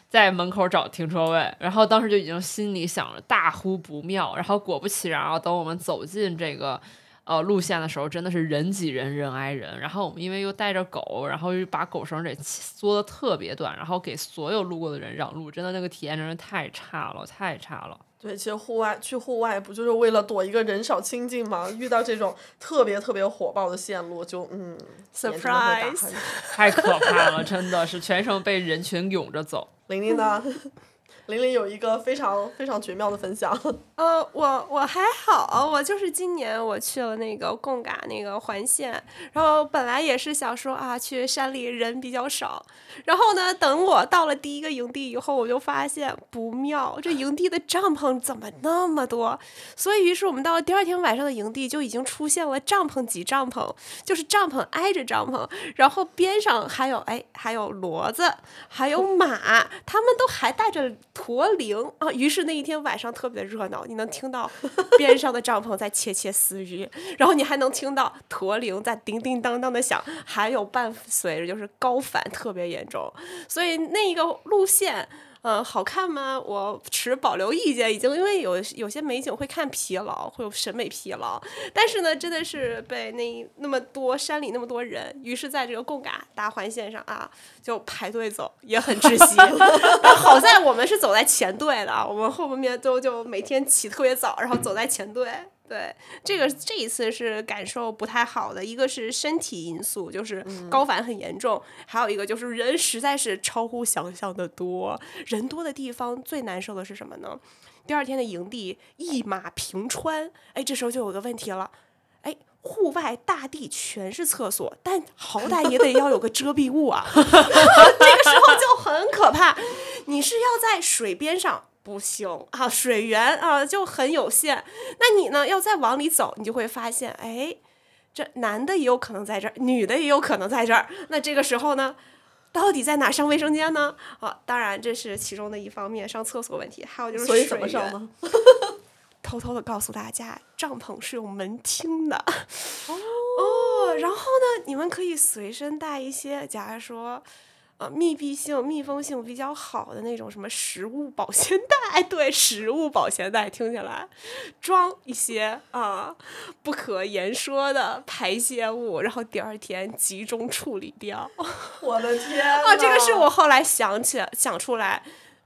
D: 在门口找停车位，然后当时就已经心里想着大呼不妙。然后果不其然啊，等我们走进这个呃路线的时候，真的是人挤人，人挨人。然后我们因为又带着狗，然后又把狗绳给缩的特别短，然后给所有路过的人让路，真的那个体验真是太差了，太差了。
C: 对，其实户外去户外不就是为了躲一个人少清静吗？遇到这种特别特别火爆的线路，就嗯眼睛会打
B: Surprise
D: 太可怕了，真的是全程被人群涌着走。
C: 玲玲呢？玲玲有一个非常非常绝妙的分享，
B: 呃，我我还好，我就是今年我去了那个贡嘎那个环线，然后本来也是想说啊，去山里人比较少，然后呢，等我到了第一个营地以后，我就发现不妙，这营地的帐篷怎么那么多？所以于是我们到了第二天晚上的营地就已经出现了帐篷挤帐篷，就是帐篷挨着帐篷，然后边上还有哎还有骡子，还有马，他们都还带着驼铃啊！于是那一天晚上特别热闹，你能听到边上的帐篷在窃窃私语，然后你还能听到驼铃在叮叮当当的响，还有伴随着就是高反特别严重，所以那一个路线。嗯，好看吗？我持保留意见，已经因为有有些美景会看疲劳，会有审美疲劳。但是呢，真的是被那那么多山里那么多人，于是在这个贡嘎大环线上啊，就排队走，也很窒息。好在我们是走在前队的，我们后面都就每天起特别早，然后走在前队。对，这个这一次是感受不太好的，一个是身体因素，就是高反很严重，还有一个就是人实在是超乎想象的多。人多的地方最难受的是什么呢？第二天的营地一马平川，哎，这时候就有个问题了，哎，户外大地全是厕所，但好歹也得要有个遮蔽物啊，这个时候就很可怕。你是要在水边上。不行啊，水源啊就很有限。那你呢，要再往里走，你就会发现，哎，这男的也有可能在这儿，女的也有可能在这儿。那这个时候呢，到底在哪上卫生间呢？啊，当然这是其中的一方面，上厕所问题。还有就是
C: 水？
B: 偷偷的告诉大家，帐篷是有门厅的。哦，然后呢，你们可以随身带一些，假如说。呃，密闭性、密封性比较好的那种什么食物保鲜袋，对，食物保鲜袋听起来装一些啊不可言说的排泄物，然后第二天集中处理掉。
C: 我的天
B: 啊！这个是我后来想起想出来，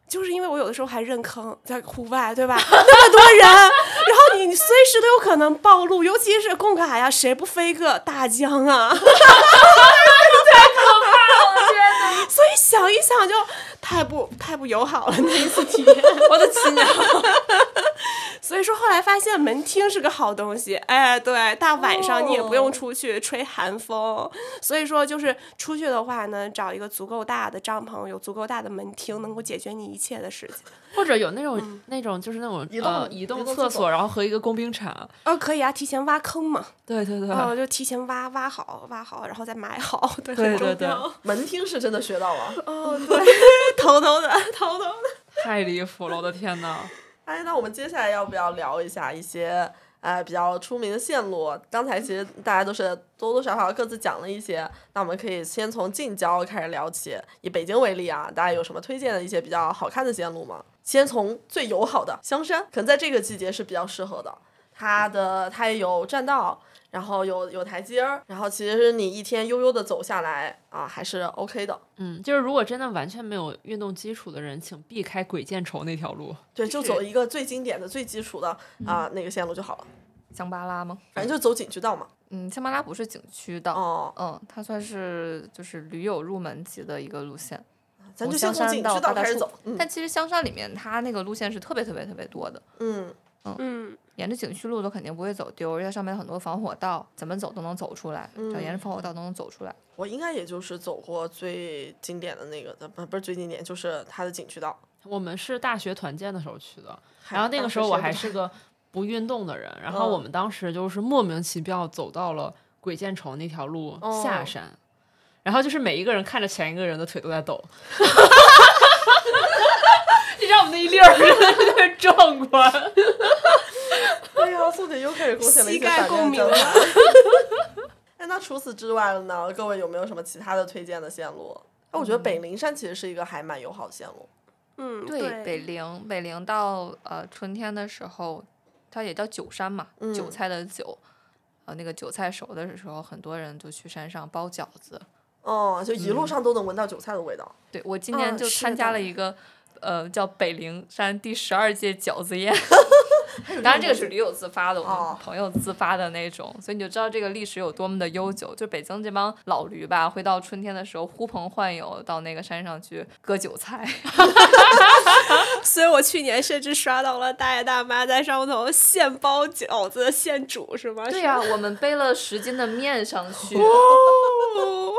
B: 就是因为我有的时候还认坑，在户外，对吧？那么多人，然后你随时都有可能暴露，尤其是贡卡呀，谁不飞个大疆啊？所以想一想就太不太不友好了那一次体验，
D: 我的亲娘！
B: 所以说后来发现门厅是个好东西，哎，对，大晚上你也不用出去吹寒风。所以说就是出去的话呢，找一个足够大的帐篷，有足够大的门厅，能够解决你一切的事情。
D: 或者有那种那种就是那种
C: 移动
D: 移动厕所，然后和一个工兵铲。
B: 哦，可以啊，提前挖坑嘛。
D: 对对对。
B: 哦，就提前挖挖好挖好，然后再埋好。
D: 对对对。
C: 门厅是真的学到了。
B: 哦，对，偷偷的，偷偷的。
D: 太离谱了，我的天呐。
C: 哎，那我们接下来要不要聊一下一些呃比较出名的线路？刚才其实大家都是多多少少各自讲了一些，那我们可以先从近郊开始聊起。以北京为例啊，大家有什么推荐的一些比较好看的线路吗？先从最友好的香山，可能在这个季节是比较适合的。它的它也有栈道。然后有有台阶儿，然后其实你一天悠悠的走下来啊，还是 OK 的。
D: 嗯，就是如果真的完全没有运动基础的人，请避开鬼见愁那条路。
C: 对，就走一个最经典的、最基础的啊那个线路就好了。
A: 香巴拉吗？
C: 反正就走景区道嘛。
A: 嗯，香巴拉不是景区道。
C: 哦。
A: 嗯，它算是就是驴友入门级的一个路线。
C: 咱就先从景区道开始走。
A: 但其实香山里面它那个路线是特别特别特别多的。
C: 嗯。
A: 嗯嗯，沿着景区路都肯定不会走丢，而且上面很多防火道，怎么走都能走出来，只要沿着防火道都能走出来。
C: 我应该也就是走过最经典的那个，不不是最经典，就是它的景区道。
D: 我们是大学团建的时候去的，然后那个时候我还是个不运动的人，然后我们当时就是莫名其妙走到了鬼见愁那条路下山，然后就是每一个人看着前一个人的腿都在抖。你知道我们那一溜儿特别壮观。
C: 哎呀，宋姐又开始贡献了一些反
B: 共鸣。
C: 哎，那除此之外呢？各位有没有什么其他的推荐的线路？那我觉得北灵山其实是一个还蛮友好的线路。
B: 嗯，
A: 对，北陵，北陵到呃春天的时候，它也叫韭山嘛，韭菜的韭，呃，那个韭菜熟的时候，很多人就去山上包饺子。
C: 哦，就一路上都能闻到韭菜的味道。
A: 对，我今年就参加了一个。呃，叫北陵山第十二届饺子宴，当然这个是驴友自发的，我们朋友自发的那种，所以你就知道这个历史有多么的悠久。就北京这帮老驴吧，会到春天的时候呼朋唤友到那个山上去割韭菜。
B: 所以我去年甚至刷到了大爷大妈在上头现包饺子现煮，是吗？
A: 对呀，我们背了十斤的面上去，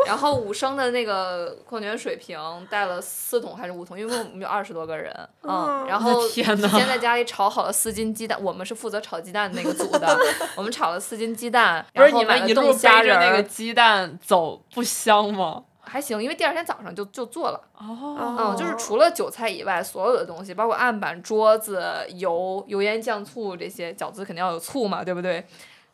A: 然后五升的那个矿泉水瓶带了四桶还是五桶，因为我们有二十。十多个人，嗯，然后提前在家里炒好了四斤鸡蛋，我们是负责炒鸡蛋的那个组的，我们炒了四斤鸡蛋，
D: 然后你们一路背着那个鸡蛋走不香吗？
A: 还行，因为第二天早上就就做了。
D: 哦，
A: 嗯，就是除了韭菜以外，所有的东西，包括案板、桌子、油、油盐酱醋这些，饺子肯定要有醋嘛，对不对？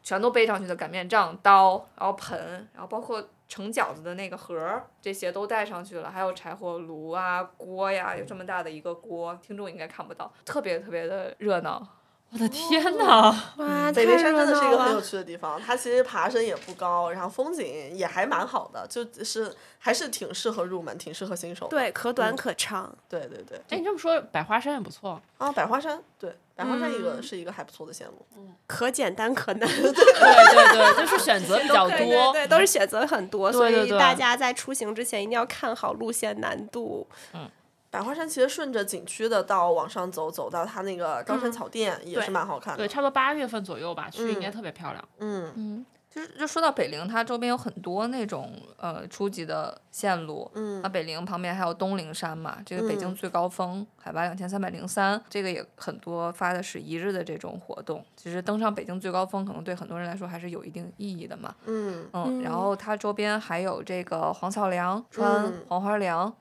A: 全都背上去的擀面杖、刀，然后盆，然后包括盛饺子的那个盒儿，这些都带上去了，还有柴火炉啊、锅呀，有这么大的一个锅，听众应该看不到，特别特别的热闹。
D: 我的天呐！
B: 哇，
C: 北
B: 太热
C: 围山真的是一个。很有趣的地方，它其实爬升也不高，然后风景也还蛮好的，就是还是挺适合入门，挺适合新手。
B: 对，可短可长。
C: 对对对。
D: 哎，你这么说，百花山也不错。
C: 啊，百花山，对，百花山一
B: 嗯
C: 个是一个还不错的线路。
B: 可简单可难，
D: 对对对，就是选择比较多。
B: 对，都是选择很多，所以大家在出行之前一定要看好路线难度。
C: 百花山其实顺着景区的道往上走，走到它那个高山
B: 嗯
C: 草甸也是蛮好看的。
D: 对，差不多八月份左右吧，去应该
C: 嗯
D: 特别漂亮。
C: 嗯，
A: 嗯，就是就说到北陵，它周边有很多那种呃初级的线路。
C: 嗯
A: 那，北陵旁边还有东陵山嘛，这个北京
C: 嗯
A: 最高峰、海拔两千三百零三，这个也很多发的是一日的这种活动。其实登上北京最高峰，可能对很多人来说还是有一定意义的嘛。
C: 嗯
A: 嗯，然
B: 嗯
A: 后它周边还有这个黄草梁、穿
C: 嗯
A: 黄花梁，嗯，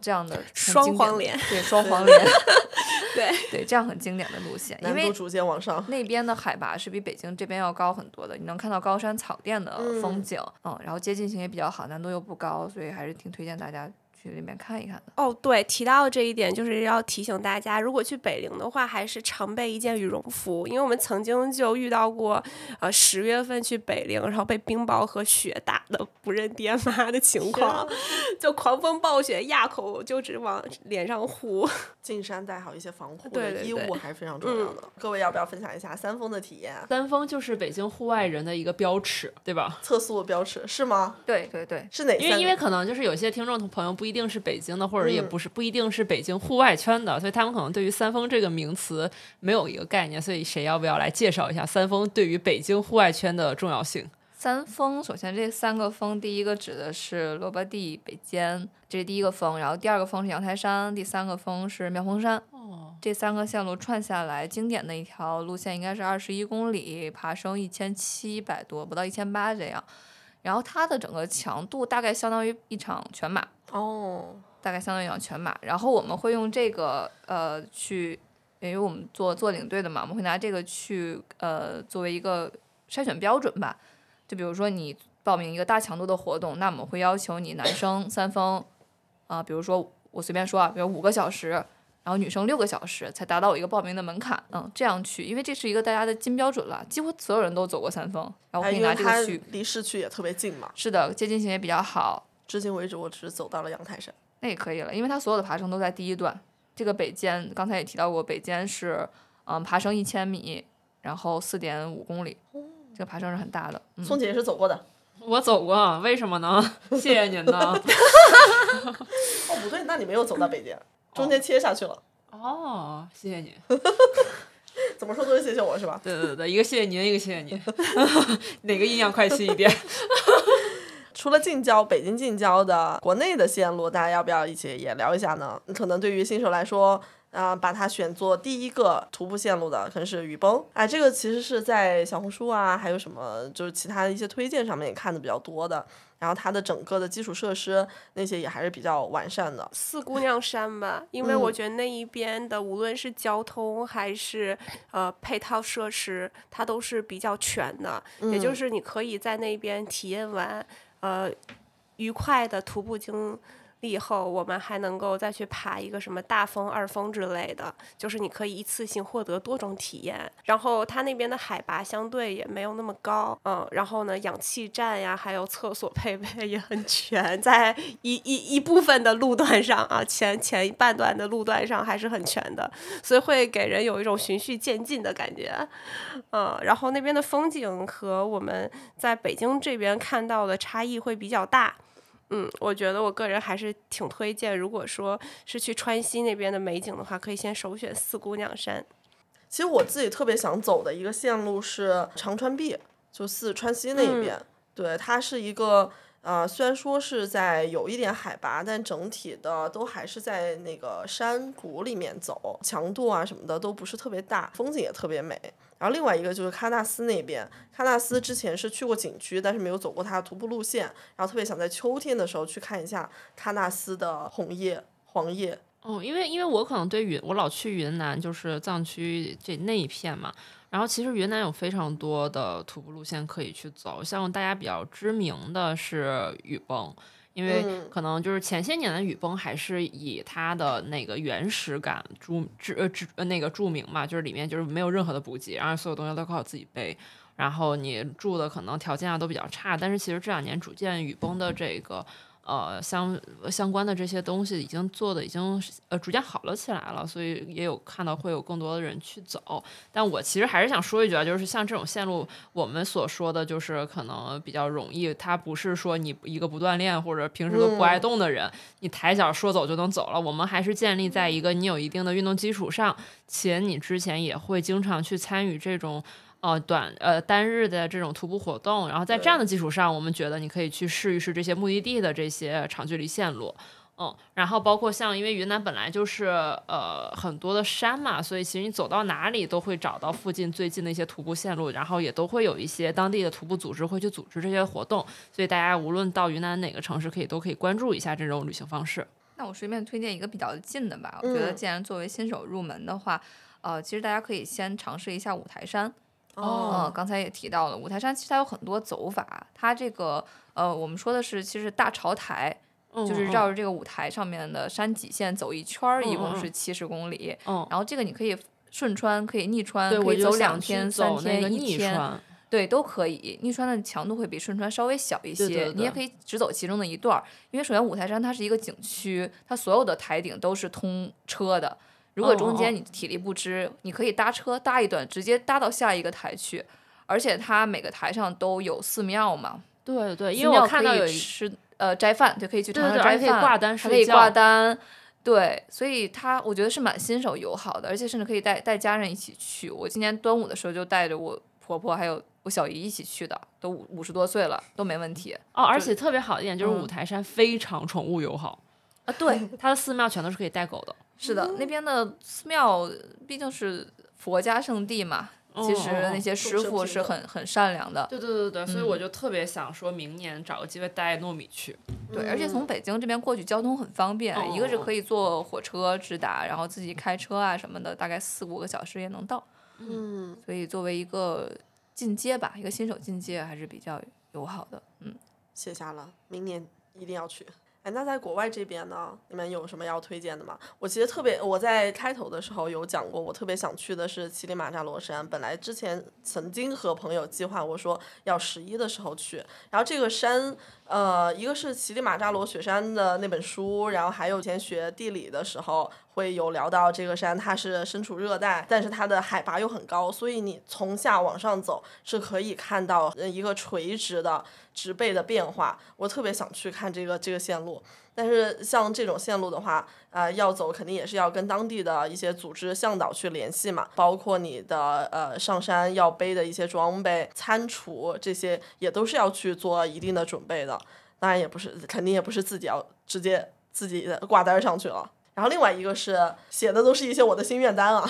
A: 这样的
B: 双黄连
A: 对，双黄连，
B: 对，
A: 对，这样很经典的路线，因为
C: 逐渐往上。
A: 那边的海拔是比北京这边要高很多的，你能看到高山草甸的风
C: 嗯
A: 景，嗯然后接近性也比较好，难度又不高，所以还是挺推荐大家去里面看一看的。
B: 哦，对，提到这一点，就是要提醒大家，如果去北陵的话，还是常备一件羽绒服，因为我们曾经就遇到过，呃，十月份去北陵，然后被冰雹和雪打的不认爹妈的情况，就狂风暴雪，压口就只往脸上呼。
C: 进山带好一些防护的衣物还是非常重要的。各位要不要分享一下三峰的体验？
D: 三峰就是北京户外人的一个标尺，对吧？
C: 测速的标尺是吗？
A: 对对对，
C: 是哪？
D: 因为因为可能就是有些听众朋友不一定是北京的，或者也
C: 嗯
D: 不是不一定是北京户外圈的，所以他们可能对于三峰这个名词没有一个概念。所以谁要不要来介绍一下三峰对于北京户外圈的重要性？
A: 三峰，首先这三个峰，第一个指的是萝卜地、北尖，这是第一个峰，然后第二个峰是阳台山，第三个峰是妙峰山。
D: 哦，
A: 这三个线路串下来，经典的一条路线应该是二十一公里，爬升一千七百多，不到一千八这样。然后它的整个强度大概相当于一场全马，
C: 哦，
A: 大概相当于一场全马。然后我们会用这个呃去，因为我们做做领队的嘛，我们会拿这个去呃作为一个筛选标准吧。就比如说你报名一个大强度的活动，那我们会要求你男生三峰，啊、比如说我随便说啊，比如五个小时，然后女生六个小时才达到我一个报名的门槛，嗯，这样去，因为这是一个大家的金标准了，几乎所有人都走过三峰，然后
C: 哎，
A: 会
C: 因为它
A: 拿这个去，
C: 离市区也特别近嘛。
A: 是的，接近性也比较好，
C: 至今为止，我只是走到了阳台山。
A: 那也可以了，因为它所有的爬升都在第一段。这个北尖刚才也提到过，北尖是嗯爬升一千米，然后四点五公里，这个爬升是很大的。嗯，
C: 宋姐也是走过的。
D: 我走过，为什么呢？谢谢您呢。
C: 哦，不对，那你没有走到北边，中间切下去了。
D: 哦，谢谢你。
C: 怎么说都是谢谢我是吧？
D: 对对对，一个谢谢您，一个谢谢您。哪个阴阳快气一点？
C: 除了近郊，北京近郊的国内的线路，大家要不要一起也聊一下呢？可能对于新手来说，啊、把它选做第一个徒步线路的，可能是雨崩。哎，这个其实是在小红书啊，还有什么就是其他的一些推荐上面也看的比较多的。然后它的整个的基础设施那些也还是比较完善的。
B: 四姑娘山吧，因为我
C: 嗯。
B: 觉得那一边的无论是交通还是呃配套设施，它都是比较全的，也就
C: 嗯。
B: 是你可以在那边体验完呃愉快的徒步经以后，我们还能够再去爬一个什么大峰、二峰之类的，就是你可以一次性获得多种体验。然后它那边的海拔相对也没有那么高，嗯，然后呢，氧气站呀，还有厕所配备也很全，在一一一部分的路段上啊，前前半段的路段上还是很全的，所以会给人有一种循序渐进的感觉，嗯，然后那边的风景和我们在北京这边看到的差异会比较大。嗯，我觉得我个人还是挺推荐，如果说是去川西那边的美景的话，可以先首选四姑娘山。
C: 其实我自己特别想走的一个线路是长川壁，就四川西那一边。对，它是一个呃，虽然说是在有一点海拔，但整体的都还是在那个山谷里面走，强度啊什么的都不是特别大，风景也特别美。然后另外一个就是喀纳斯那边，喀纳斯之前是去过景区，但是没有走过它的徒步路线，然后特别想在秋天的时候去看一下喀纳斯的红叶、黄叶。
D: 哦，因为因为我可能对云，我老去云南，就是藏区这那一片嘛。然后其实云南有非常多的徒步路线可以去走，像大家比较知名的是雨崩，因为
C: 嗯
D: 可能就是前些年的雨崩还是以它的那个原始感著著呃知呃那个著名嘛，就是里面就是没有任何的补给，然后所有东西都靠自己背。然后你住的可能条件啊都比较差，但是其实这两年逐渐雨崩的这个呃相相关的这些东西已经做的已经呃逐渐好了起来了，所以也有看到会有更多的人去走。但我其实还是想说一句啊，就是像这种线路，我们所说的就是可能比较容易，它不是说你一个不锻炼或者平时都不爱动的人，你抬脚说走就能走了。我们还是建立在一个你有一定的运动基础上，且你之前也会经常去参与这种。呃，短呃单日的这种徒步活动，然后在这样的基础上，我们觉得你可以去试一试这些目的地的这些长距离线路。嗯，然后包括像，因为云南本来就是呃很多的山嘛，所以其实你走到哪里都会找到附近最近的一些徒步线路，然后也都会有一些当地的徒步组织会去组织这些活动，所以大家无论到云南哪个城市，可以都可以关注一下这种旅行方式。
A: 那我随便推荐一个比较近的吧，我觉得
C: 嗯
A: 既然作为新手入门的话，呃，其实大家可以先尝试一下五台山。
C: 哦
A: 嗯，刚才也提到了，五台山其实它有很多走法，它这个呃，我们说的是其实大朝台，就是
D: 嗯
A: 绕着这个五台上面的山脊线走一圈儿，一共是七十公里。
D: 嗯，
A: 然后这个你可以顺穿，可以逆穿，可以走两天、三天、
D: 逆
A: 一天，对，都可以。逆穿的强度会比顺穿稍微小一些，
D: 对对
A: 你也可以只走其中的一段儿，因为首先五台山它是一个景区，它所有的台顶都是通车的。如果中间你体力不支，你可以搭车搭一段，直接搭到下一个台去。而且它每个台上都有寺庙嘛，
D: 对对，因
A: 寺
D: 为我看到有
A: 吃呃斋饭，就，可以去
D: 对
A: 尝
D: 对对而且可以
A: 尝斋饭，
D: 挂单睡
A: 还可以挂单。对，所以它我觉得是蛮新手友好的，而且甚至可以带带家人一起去。我今年端午的时候就带着我婆婆还有我小姨一起去的，都五五十多岁了，都没问题
D: 哦，而且特别好一点就是
A: 嗯
D: 五台山非常宠物友好，
A: 啊。对，
D: 它的寺庙全都是可以带狗的。
A: 是的，那边的寺庙毕竟是佛家圣地嘛，其实那些师傅是很很善良的。
D: 对对对对，所以
A: 嗯
D: 我就特别想说明年找个机会带糯米去。
A: 对，而且从北京这边过去交通很方便，
D: 哦
A: 一个是可以坐火车直达，然后自己开车啊什么的，大概四五个小时也能到。
C: 嗯，
A: 所以作为一个进阶吧，一个新手进阶还是比较友好的。嗯，
C: 写下了，明年一定要去。哎，那在国外这边呢，你们有什么要推荐的吗？我其实特别，我在开头的时候有讲过，我特别想去的是乞力马扎罗山。本来之前曾经和朋友计划我说要十一的时候去，然后这个山，呃，一个是乞力马扎罗雪山的那本书，然后还有以前学地理的时候会有聊到这个山，它是身处热带，但是它的海拔又很高，所以你从下往上走是可以看到一个垂直的植被的变化。我特别想去看这个这个线路，但是像这种线路的话，啊，要走肯定也是要跟当地的一些组织向导去联系嘛，包括你的呃上山要背的一些装备、餐厨这些，也都是要去做一定的准备的。当然也不是，肯定也不是自己要直接自己挂单上去了。然后另外一个是写的都是一些我的心愿单啊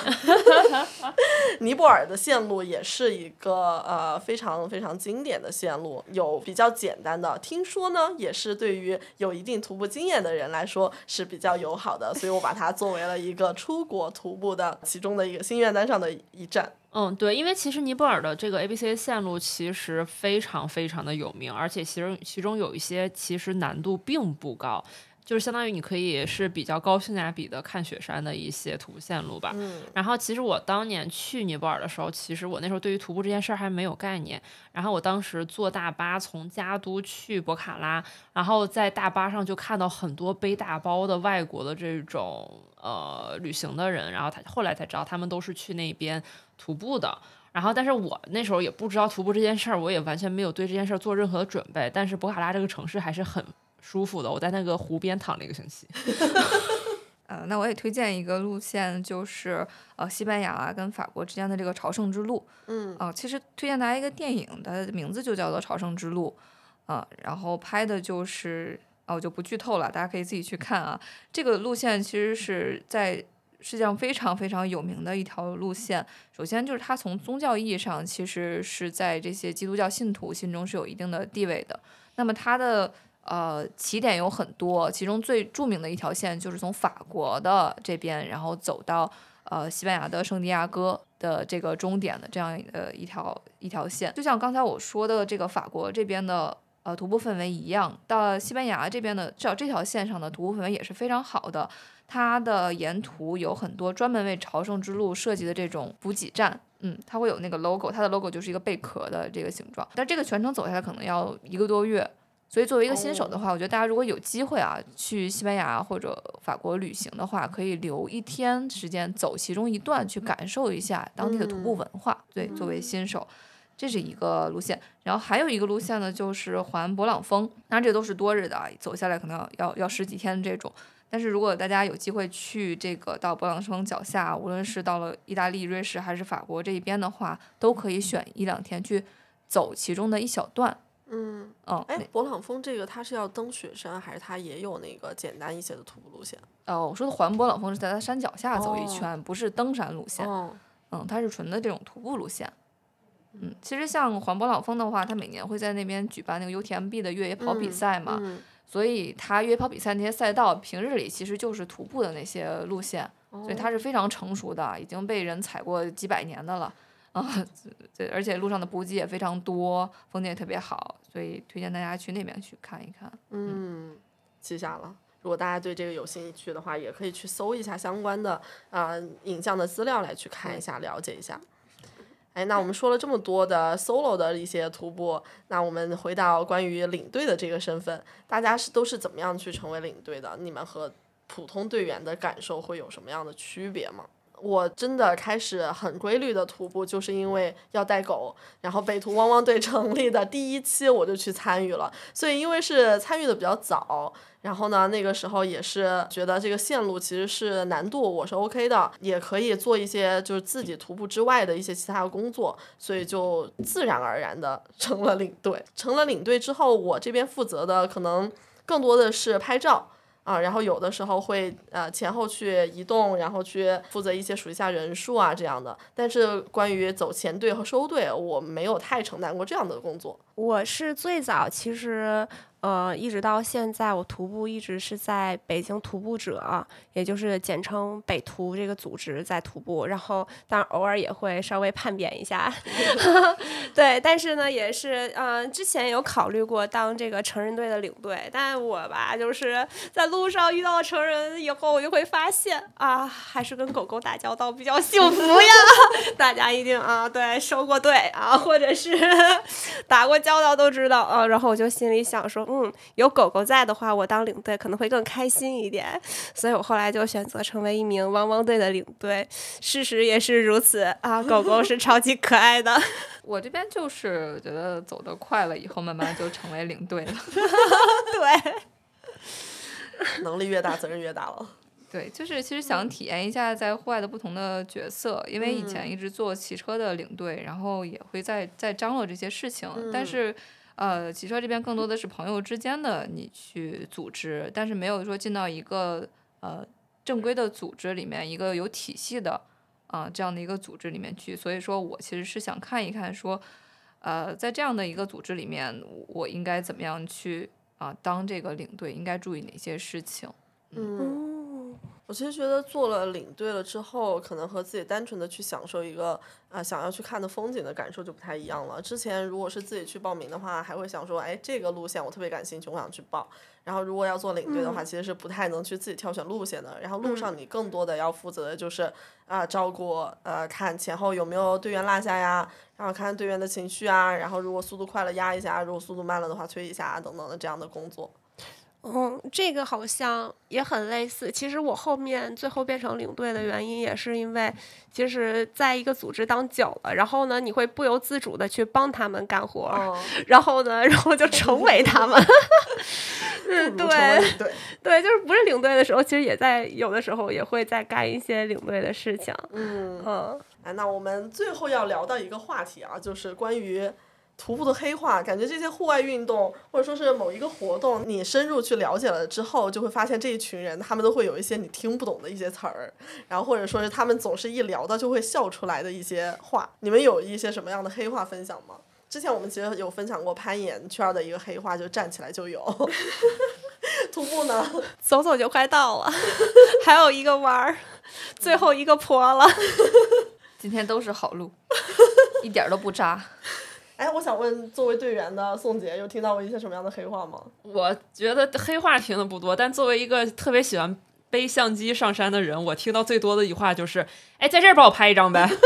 C: 尼泊尔的线路也是一个呃非常非常经典的线路，有比较简单的，听说呢也是对于有一定徒步经验的人来说是比较友好的，所以我把它作为了一个出国徒步的其中的一个心愿单上的一站。
D: 嗯，对，因为其实尼泊尔的这个 A B C 线路其实非常非常的有名，而且其中其中有一些其实难度并不高，就是相当于你可以是比较高性价比的看雪山的一些徒步线路吧。
C: 嗯
D: 然后其实我当年去尼泊尔的时候，其实我那时候对于徒步这件事儿还没有概念。然后我当时坐大巴从加都去博卡拉，然后在大巴上就看到很多背大包的外国的这种呃旅行的人，然后他后来才知道他们都是去那边徒步的。然后，但是我那时候也不知道徒步这件事儿，我也完全没有对这件事儿做任何的准备。但是博卡拉这个城市还是很舒服的，我在那个湖边躺了一个星期。
A: 呃，那我也推荐一个路线，就是呃西班牙啊跟法国之间的这个朝圣之路。
C: 嗯
A: 啊、其实推荐大家一个电影，它的名字就叫做《朝圣之路》啊、然后拍的就是啊，我就不剧透了，大家可以自己去看啊。这个路线其实是在世界上非常非常有名的一条路线。首先就是它从宗教意义上，其实是在这些基督教信徒心中是有一定的地位的。那么它的呃起点有很多，其中最著名的一条线就是从法国的这边，然后走到呃西班牙的圣地亚哥的这个终点的这样呃一条一条线。就像刚才我说的这个法国这边的。呃，徒步氛围一样，到西班牙这边的至少这条线上的徒步氛围也是非常好的。它的沿途有很多专门为朝圣之路设计的这种补给站，嗯，它会有那个 logo，它的 logo 就是一个贝壳的这个形状。但这个全程走下来可能要一个多月，所以作为一个新手的话，我觉得大家如果有机会啊去西班牙或者法国旅行的话，可以留一天时间走其中一段，去感受一下当地的徒步文化。对，作为新手。这是一个路线，然后还有一个路线呢，就是环勃朗峰。当然，这都是多日的，走下来可能要要要十几天这种。但是如果大家有机会去这个到勃朗峰脚下，无论是到了意大利、瑞士还是法国这一边的话，都可以选一两天去走其中的一小段。
C: 嗯
A: 哦，
C: 哎，勃朗峰这个它是要登雪山，还是它也有那个简单一些的徒步路线？
A: 哦，我说的环勃朗峰是在它山脚下走一圈，不是登山路线。嗯，它是纯的这种徒步路线。嗯，其实像环勃朗峰的话，它每年会在那边举办那个 UTMB 的越野跑比赛嘛，所以它越野跑比赛那些赛道平日里其实就是徒步的那些路线，所以它是非常成熟的，已经被人踩过几百年的了啊。对，而且路上的补给也非常多，风景也特别好，所以推荐大家去那边去看一看。
C: 嗯，记下了。如果大家对这个有兴趣的话，也可以去搜一下相关的啊影像的资料来去看一下，了解一下。哎，那我们说了这么多的 solo 的一些徒步，那我们回到关于领队的这个身份，大家是都是怎么样去成为领队的？你们和普通队员的感受会有什么样的区别吗？我真的开始很规律的徒步，就是因为要带狗。然后北图汪汪队 成立的第一期我就去参与了，所以因为是参与的比较早，然后呢那个时候也是觉得这个线路其实是难度我是 OK 的，也可以做一些就是自己徒步之外的一些其他的工作，所以就自然而然的 成了领队。成了领队之后，我这边负责的可能更多的是拍照。啊，然后有的时候会呃前后去移动，然后去负责一些数一下人数啊这样的。但是关于走前队和收队，我没有太承担过这样的工作。
B: 我是最早其实。呃，一直到现在，我徒步一直是在北京徒步者，也就是简称北徒这个组织在徒步，然后当然偶尔也会稍微叛变一下，对，但是呢，也是嗯，之前有考虑过当这个成人队的领队，但我吧，就是在路上遇到成人以后，我就会发现啊，还是跟狗狗打交道比较幸福呀。大家一定啊，对，收过队啊，或者是 打过交道都知道啊，然后我就心里想说。嗯，有狗狗在的话，我当领队可能会更开心一点，所以我后来就选择成为一名汪汪队的领队。事实也是如此啊，狗狗是超级可爱的。
A: 我这边就是觉得走得快了以后，慢慢就成为领队了。
B: 对，
C: 能力越大，责任越大了。
A: 对，就是其实想体验一下在户外的不同的角色，因为以前一直做骑车的领队，然后也会在在张罗这些事情，但是。呃，骑车这边更多的是朋友之间的你去组织，但是没有说进到一个呃正规的组织里面，一个有体系的啊这样的一个组织里面去。所以说我其实是想看一看，说呃在这样的一个组织里面，我应该怎么样去啊当这个领队，应该注意哪些事情？
C: 嗯。我其实觉得做了领队了之后，可能和自己单纯的去享受一个啊想要去看的风景的感受就不太一样了。之前如果是自己去报名的话，还会想说，哎，这个路线我特别感兴趣，我想去报。然后如果要做领队的话，其实是不太能去自己挑选路线的。然后路上你更多的要负责的就是啊照顾呃看前后有没有队员落下呀，然后看队员的情绪啊，然后如果速度快了压一下，如果速度慢了的话催一下等等的这样的工作。
B: 嗯，这个好像也很类似。其实我后面最后变成领队的原因，也是因为，其实在一个组织当久了，然后呢，你会不由自主的去帮他们干活，然后呢，然后就成为他们。嗯，对，对，就是不是领队的时候，其实也在有的时候也会在干一些领队的事情。
C: 嗯嗯，哎，那我们最后要聊到一个话题啊，就是关于。徒步的黑话，感觉这些户外运动或者说是某一个活动，你深入去了解了之后，就会发现这一群人他们都会有一些你听不懂的一些词儿，然后或者说是他们总是一聊到就会笑出来的一些话。你们有一些什么样的黑话分享吗？之前我们其实有分享过攀岩圈的一个黑话，就站起来就有。徒步呢，
B: 走走就快到了，还有一个弯儿，最后一个坡了。
A: 今天都是好路，一点儿都不渣。
C: 哎，我想问，作为队员的宋杰，有听到过一些什么样的黑话吗？
D: 我觉得黑话听的不多，但作为一个特别喜欢背相机上山的人，我听到最多的一句话就是：“哎，在这儿帮我拍一张呗。”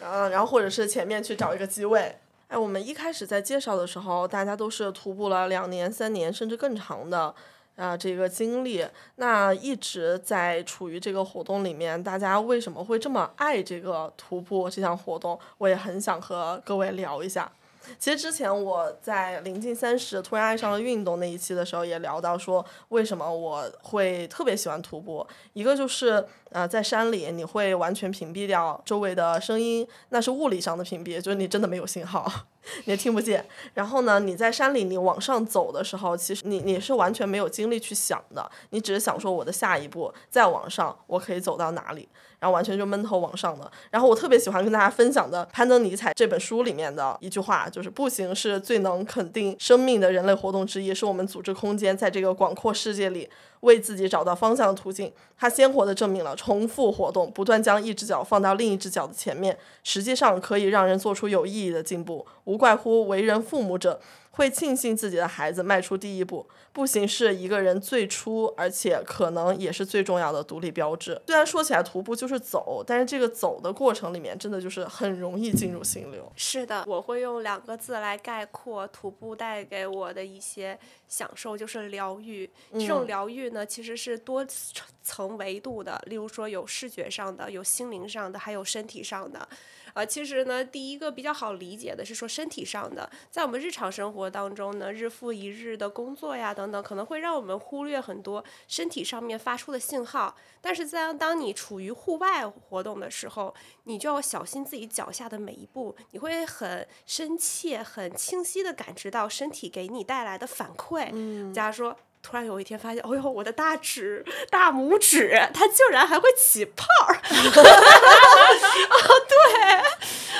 C: 嗯，然后或者是前面去找一个机位。哎，我们一开始在介绍的时候，大家都是徒步了两年、三年甚至更长的啊这个经历。那一直在处于这个活动里面，大家为什么会这么爱这个徒步这项活动？我也很想和各位聊一下。其实之前我在临近三十突然爱上了运动那一期的时候，也聊到说为什么我会特别喜欢徒步。一个就是呃在山里你会完全屏蔽掉周围的声音，那是物理上的屏蔽，就是你真的没有信号，你也听不见。然后呢，你在山里你往上走的时候，其实你你是完全没有精力去想的，你只是想说我的下一步再往上我可以走到哪里。然后完全就闷头往上的。然后我特别喜欢跟大家分享的攀登尼采这本书里面的一句话，就是步行是最能肯定生命的人类活动之一，是我们组织空间在这个广阔世界里为自己找到方向的途径。它鲜活地证明了重复活动，不断将一只脚放到另一只脚的前面，实际上可以让人做出有意义的进步。无怪乎为人父母者。会庆幸自己的孩子迈出第一步。步行是一个人最初，而且可能也是最重要的独立标志。虽然说起来徒步就是走，但是这个走的过程里面，真的就是很容易进入心流。
B: 是的，我会用两个字来概括徒步带给我的一些享受，就是疗愈。这种疗愈呢，其实是多层维度的，例如说有视觉上的，有心灵上的，还有身体上的。啊，其实呢，第一个比较好理解的是说身体上的，在我们日常生活当中呢，日复一日的工作呀等等，可能会让我们忽略很多身体上面发出的信号。但是在当你处于户外活动的时候，你就要小心自己脚下的每一步，你会很深切、很清晰的感知到身体给你带来的反馈。嗯，假如说。突然有一天发现，哦呦，我的大指、大拇指，它竟然还会起泡儿！哦，对，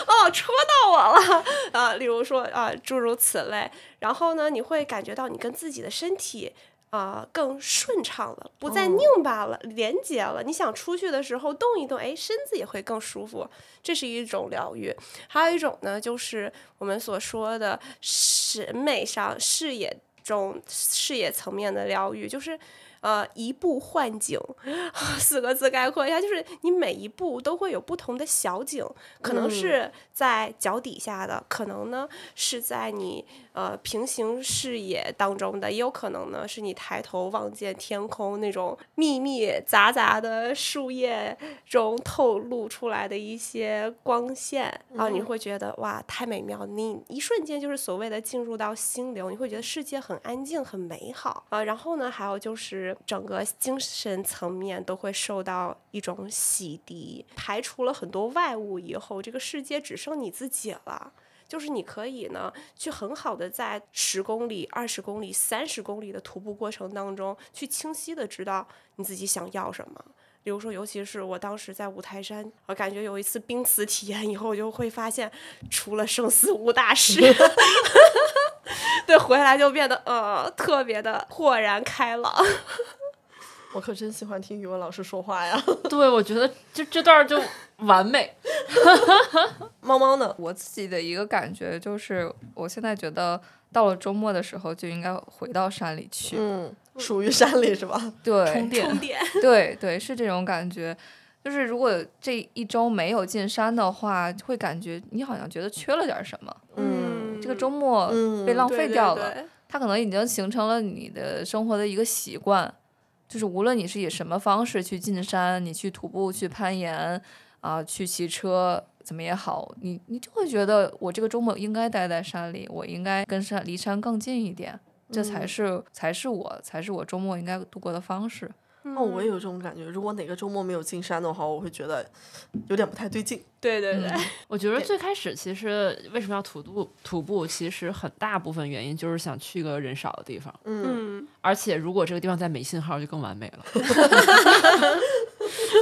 B: 哦，戳到我了啊！例如说啊，诸如此类。然后呢，你会感觉到你跟自己的身体啊更顺畅了，不再拧巴了，连接了。你想出去的时候动一动，哎，身子也会更舒服。这是一种疗愈。还有一种呢，就是我们所说的审美上视野。种视野层面的疗愈，就是。呃，一步换景，四个字概括一下，就是你每一步都会有不同的小景，可能是在脚底下的，可能呢是在你呃平行视野当中的，也有可能呢是你抬头望见天空那种密密杂杂的树叶中透露出来的一些光线啊，你会觉得哇，太美妙！你一瞬间就是所谓的进入到心流，你会觉得世界很安静、很美好啊。然后呢，还有就是。整个精神层面都会受到一种洗涤，排除了很多外物以后，这个世界只剩你自己了。就是你可以呢，去很好的在十公里、二十公里、三十公里的徒步过程当中，去清晰的知道你自己想要什么。比如说，尤其是我当时在五台山，我感觉有一次濒死体验以后，我就会发现，除了生死无大事。对，回来就变得呃特别的豁然开朗。
C: 我可真喜欢听语文老师说话呀！
D: 对，我觉得就这段就完美。
C: 猫猫呢？
A: 我自己的一个感觉就是，我现在觉得到了周末的时候就应该回到山里去。
C: 嗯，属于山里是吧？
A: 对，
D: 充电。
B: 充电。
A: 对对，是这种感觉。就是如果这一周没有进山的话，会感觉你好像觉得缺了点什么。
C: 嗯。
A: 这个周末被浪费掉
B: 了。
A: 它可能已经形成了你的生活的一个习惯。就是无论你是以什么方式去进山，你去徒步、去攀岩，啊，去骑车，怎么也好，你你就会觉得我这个周末应该待在山里，我应该跟山离山更近一点，这才是才是我才是我周末应该度过的方式。
C: 哦，我也有这种感觉。如果哪个周末没有进山的话，我会觉得有点不太对劲。
B: 对对对，
D: 我觉得最开始其实为什么要徒步？徒步其实很大部分原因就是想去个人少的地方，
B: 嗯，
D: 而且如果这个地方再没信号，就更完美了。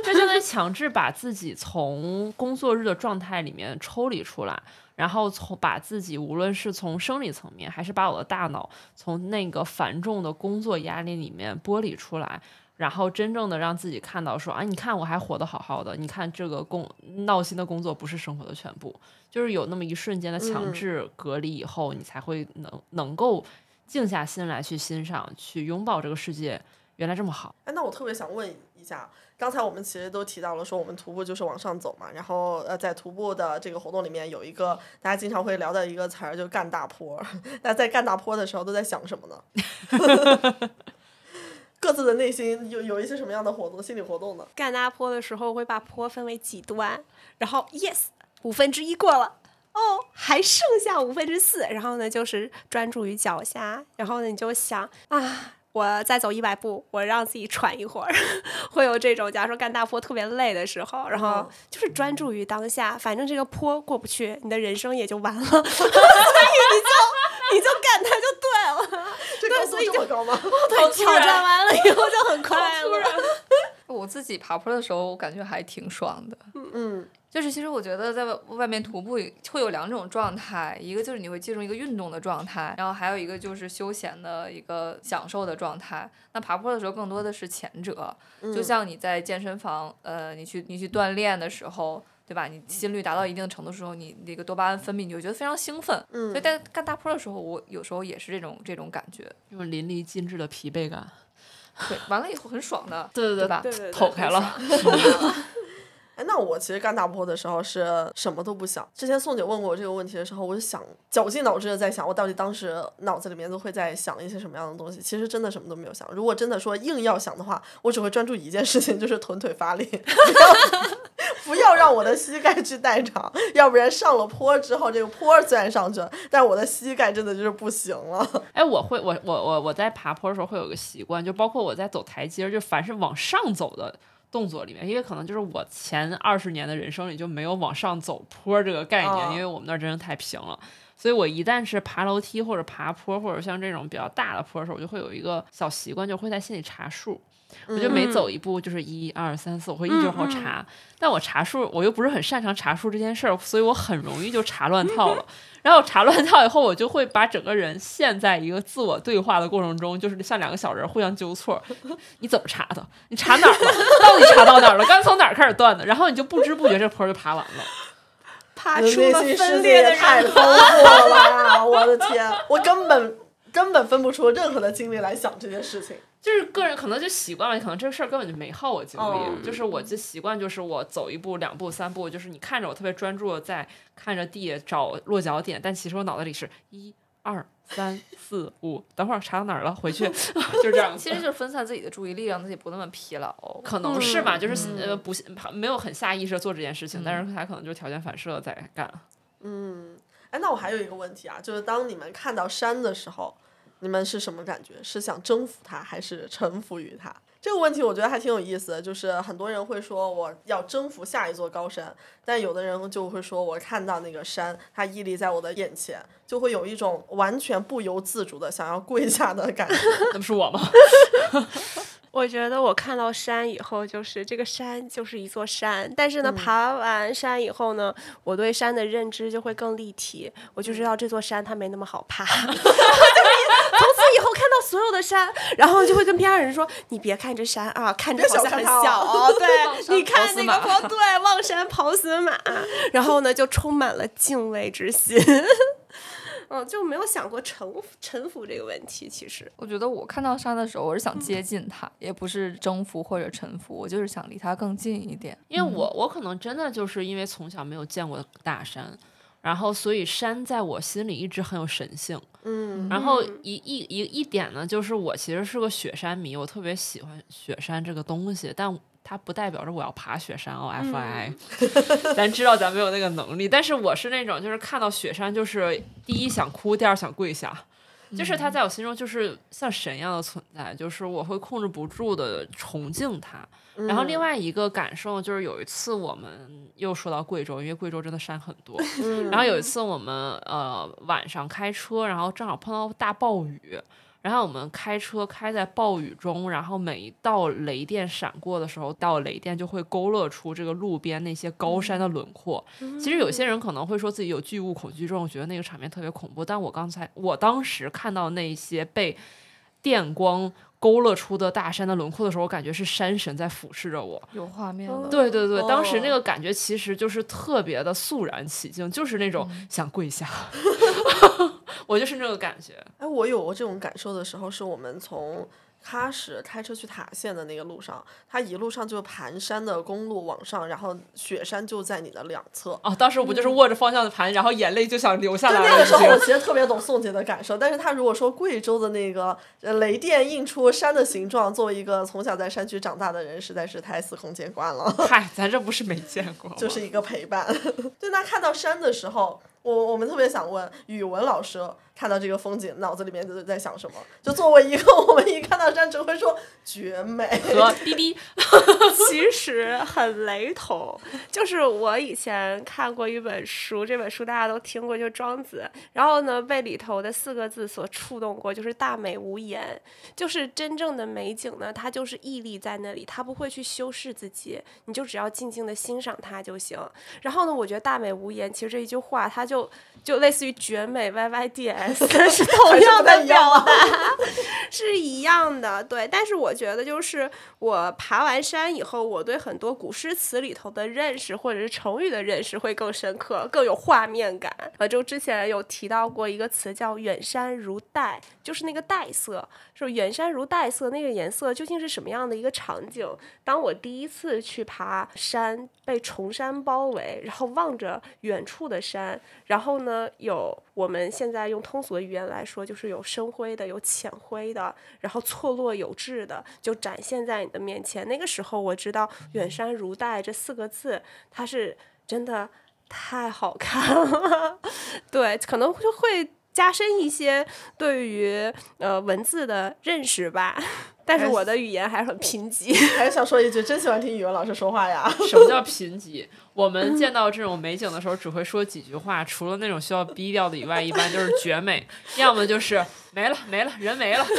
D: 就相当于强制把自己从工作日的状态里面抽离出来，然后从把自己无论是从生理层面，还是把我的大脑从那个繁重的工作压力里面剥离出来。然后真正的让自己看到说啊，你看我还活得好好的，你看这个工闹心的工作不是生活的全部，就是有那么一瞬间的强制隔离以后，你才会能能够静下心来去欣赏、去拥抱这个世界，原来这么好。
C: 哎，那我特别想问一下，刚才我们其实都提到了说我们徒步就是往上走嘛，然后呃在徒步的这个活动里面有一个大家经常会聊的一个词儿，就干大坡。那在干大坡的时候都在想什么呢？各自的内心有有一些什么样的活动、心理活动呢？
B: 干大坡的时候会把坡分为几段，然后 yes 五分之一过了，哦，还剩下五分之四，然后呢就是专注于脚下，然后呢你就想啊。我再走一百步，我让自己喘一会儿，会有这种，假如说干大坡特别累的时候，然后就是专注于当下，反正这个坡过不去，你的人生也就完了，所以你就你就干它
C: 这高度这么高吗？
B: 对，挑战完了以后就很快乐。
A: 我自己爬坡的时候，我感觉还挺爽的。
C: 嗯，
A: 就是其实我觉得在外外面徒步会有两种状态，一个就是你会进入一个运动的状态，然后还有一个就是休闲的一个享受的状态。那爬坡的时候更多的是前者，就像你在健身房，呃，你去你去锻炼的时候，对吧？你心率达到一定程度的时候，你那个多巴胺分泌，你就觉得非常兴奋。
C: 嗯
A: 所以在干大坡的时候，我有时候也是这种这种感觉。
D: 这种淋漓尽致的疲惫感，
A: 对，完了以后很爽的，
D: 对对
A: 对吧？
B: 对对对，
D: 透开了。
C: 哎，那我其实干大坡的时候是什么都不想。之前宋姐问过我这个问题的时候，我就想绞尽脑汁的在想，我到底当时脑子里面都会在想一些什么样的东西。其实真的什么都没有想。如果真的说硬要想的话，我只会专注一件事情，就是臀腿发力，不要让我的膝盖去代偿，要不然上了坡之后，这个坡虽然上去了，但我的膝盖真的就是不行了。
D: 哎，我会，我我我我在爬坡的时候会有个习惯，就包括我在走台阶，就凡是往上走的动作里面，因为可能就是我前二十年的人生里就没有往上走坡这个概念，
C: 哦
D: 因为我们那儿真的太平了。所以我一旦是爬楼梯或者爬坡，或者像这种比较大的坡的时候，我就会有一个小习惯，就会在心里查数。我就每走一步就是一二三四，我会一直往后查。但我查数，我又不是很擅长查数这件事儿，所以我很容易就查乱套了。然后查乱套以后，我就会把整个人陷在一个自我对话的过程中，就是像两个小人互相纠错。你怎么查的？你查哪儿了？到底查到哪儿了？刚从哪儿开始断的？然后你就不知不觉这坡就爬完了。
B: 爬出了
C: 心
B: 分裂的
C: 太
B: 人
C: 丰富了吧！我的天，我根本根本分不出任何的精力来想这件事情。
D: 就是个人可能就习惯了，可能这个事儿根本就没耗我精力，
C: 哦
D: 就是我就习惯，就是我走一步、两步、三步，就是你看着我特别专注的在看着地找落脚点，但其实我脑子里是一二三四五，等会儿查到哪儿了，回去 就这样。
A: 其实就是分散自己的注意力，让自己不那么疲劳。
D: 可能是吧，就是呃不没有很下意识做这件事情，但是他可能就是条件反射在干。
C: 嗯，哎，那我还有一个问题啊，就是当你们看到山的时候，你们是什么感觉？是想征服他，还是臣服于他？这个问题我觉得还挺有意思的，就是很多人会说我要征服下一座高山，但有的人就会说我看到那个山，它屹立在我的眼前，就会有一种完全不由自主的想要跪下的感觉。
D: 那不是我吗？
B: 我觉得我看到山以后，就是这个山就是一座山，但是呢，爬完山以后呢，我对山的认知就会更立体，我就知道这座山它没那么好爬。就是从此以后看到所有的山，然后就会跟边上人说：“你别看这山啊，看着
C: 别
B: 好像很
C: 小哦
B: 哦，对，你看那个坡，对，望山跑死马。”然后呢，就充满了敬畏之心。嗯，就没有想过臣服臣服这个问题，其实。
A: 我觉得我看到山的时候，我是想接近它，也不是征服或者臣服，我就是想离它更近一点。
D: 因为我我可能真的就是因为从小没有见过大山，然后所以山在我心里一直很有神性。
C: 嗯
D: 然后一一一一点呢，就是我其实是个雪山迷，我特别喜欢雪山这个东西，但它不代表着我要爬雪山哦，F I，咱知道咱没有那个能力，但是我是那种就是看到雪山就是第一想哭，第二想跪下，就是它在我心中就是像神一样的存在，就是我会控制不住的崇敬它。然后另外一个感受就是有一次我们又说到贵州，因为贵州真的山很多。然后有一次我们呃晚上开车，然后正好碰到大暴雨。然后我们开车开在暴雨中，然后每一道雷电闪过的时候，到雷电就会勾勒出这个路边那些高山的轮廓。其实有些人可能会说自己有巨物恐惧症，觉得那个场面特别恐怖。但我刚才我当时看到那些被电光勾勒出的大山的轮廓的时候，我感觉是山神在俯视着我。
A: 有画面了。
D: 对对对，当时那
C: 哦
D: 个感觉其实就是特别的肃然起敬，就是那种想跪下。我就是那个感觉。
C: 哎，我有过这种感受的时候，是我们从喀什开车去塔县的那个路上，它一路上就盘山的公路往上，然后雪山就在你的两侧。
D: 哦，当时我不就是握着方向盘，然后眼泪就想流下来了。
C: 那个时候，我其实特别懂宋姐的感受，但是她如果说贵州的那个呃雷电映出山的形状，作为一个从小在山区长大的人，实在是太司空见惯了。
D: 嗨，咱这不是没见过，
C: 就是一个陪伴。对，那看到山的时候，我我们特别想问语文老师，看到这个风景，脑子里面就是在想什么？就作为一个 我们一看到山只会说绝美，
D: 和 哔哔。
B: 其实很雷同，就是我以前看过一本书，这本书大家都听过，就是《庄子》，然后呢被里头的四个字所触动过，就是“大美无言”，就是真正的美景呢，它就是屹立在那里，它不会去修饰自己，你就只要静静的欣赏它就行。然后呢，我觉得“大美无言”其实这一句话，它就就类似于“绝美 YYDS”，是同
C: 还是不太
B: 样的表达。是一样的，对。但是我觉得，就是我爬完山以后，我对很多古诗词里头的认识，或者是成语的认识会更深刻，更有画面感。呃，就之前有提到过一个词叫“远山如黛”，就是那个黛色，说远山如黛色，那个颜色究竟是什么样的一个场景？当我第一次去爬山，被崇山包围，然后望着远处的山，然后呢，有我们现在用通俗的语言来说，就是有深灰的，有浅灰的，然后错落有致的，就展现在你的面前。那个时候，我知道“远山如黛”这四个字，它是真的太好看了。对，可能就会加深一些对于呃文字的认识吧。但是我的语言还是很贫瘠。
C: 还是想说一句，真喜欢听语文老师说话呀。
D: 什么叫贫瘠？我们见到这种美景的时候，只会说几句话，除了那种需要逼调的以外，一般就是绝美，要么就是没了没了，人没了。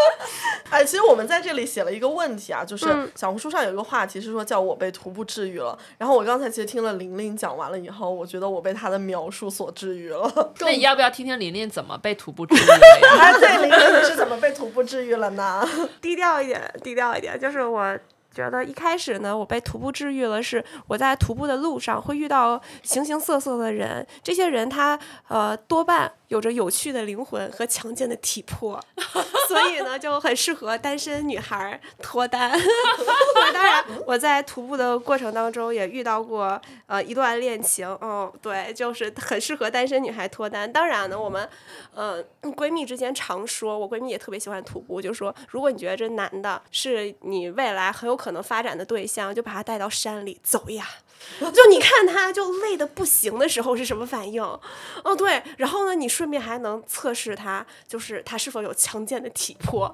C: 哎，其实我们在这里写了一个问题啊，就是
B: 嗯
C: 小红书上有一个话题是说叫我被徒步治愈了。然后我刚才其实听了玲玲讲完了以后，我觉得我被她的描述所治愈了。
D: 那你要不要听听玲玲怎么被徒步治愈的呀？
C: 哎，对，玲玲你是怎么被徒步治愈了呢？
B: 低调一点，低调一点。就是我觉得一开始呢，我被徒步治愈了，是我在徒步的路上会遇到形形色色的人，这些人他呃多半有着有趣的灵魂和强健的体魄，所以呢就很适合单身女孩脱单。当然我在徒步的过程当中也遇到过呃一段恋情，哦，对，就是很适合单身女孩脱单。当然呢，我们呃闺蜜之间常说，我闺蜜也特别喜欢徒步，就说如果你觉得这男的是你未来很有可能发展的对象，就把他带到山里走呀。就你看他就累的不行的时候是什么反应？哦，对，然后呢，你顺便还能测试他，就是他是否有强健的体魄。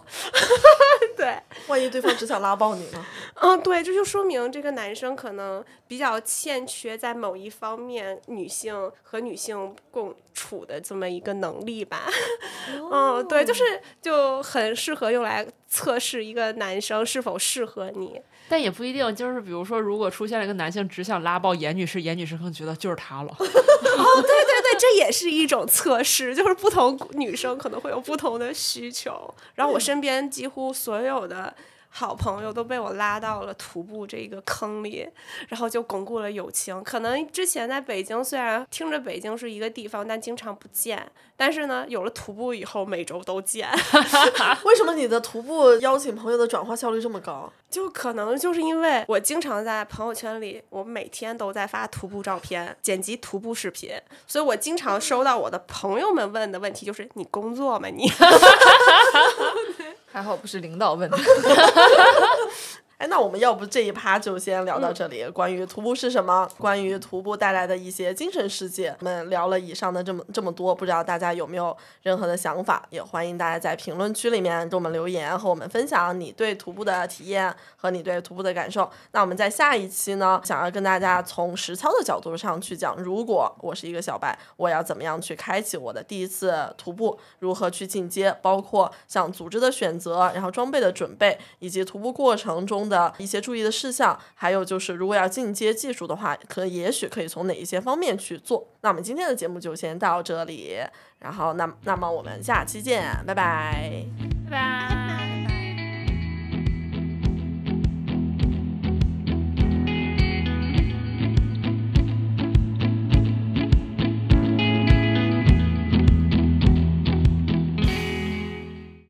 B: 对，
C: 万一对方只想拉爆你呢？
B: 嗯，对，这就说明这个男生可能比较欠缺在某一方面女性和女性共处的这么一个能力吧。嗯，对，就是就很适合用来测试一个男生是否适合你。
D: 但也不一定，就是比如说，如果出现了一个男性只想拉爆严女士，严女士可能觉得就是他了。
B: 哦对对，这也是一种测试，就是不同女生可能会有不同的需求。然后我身边几乎所有的好朋友都被我拉到了徒步这个坑里，然后就巩固了友情。可能之前在北京，虽然听着北京是一个地方，但经常不见。但是呢，有了徒步以后，每周都见。
C: 为什么你的徒步邀请朋友的转化效率这么高？
B: 就可能就是因为我经常在朋友圈里，我每天都在发徒步照片、剪辑徒步视频，所以我经常收到我的朋友们问的问题就是：你工作吗？你？
A: 还好不是领导问的。
C: 哎，那我们要不这一趴就先聊到这里。关于徒步是什么，关于徒步带来的一些精神世界，我们聊了以上的这么这么多，不知道大家有没有任何的想法？也欢迎大家在评论区里面给我们留言，和我们分享你对徒步的体验和你对徒步的感受。那我们在下一期呢，想要跟大家从实操的角度上去讲，如果我是一个小白，我要怎么样去开启我的第一次徒步，如何去进阶，包括像组织的选择，然后装备的准备，以及徒步过程中的一些注意的事项，还有就是如果要进阶技术的话，可也许可以从哪一些方面去做。那我们今天的节目就先到这里，然后那那么我们下期见，拜拜。
D: 拜拜。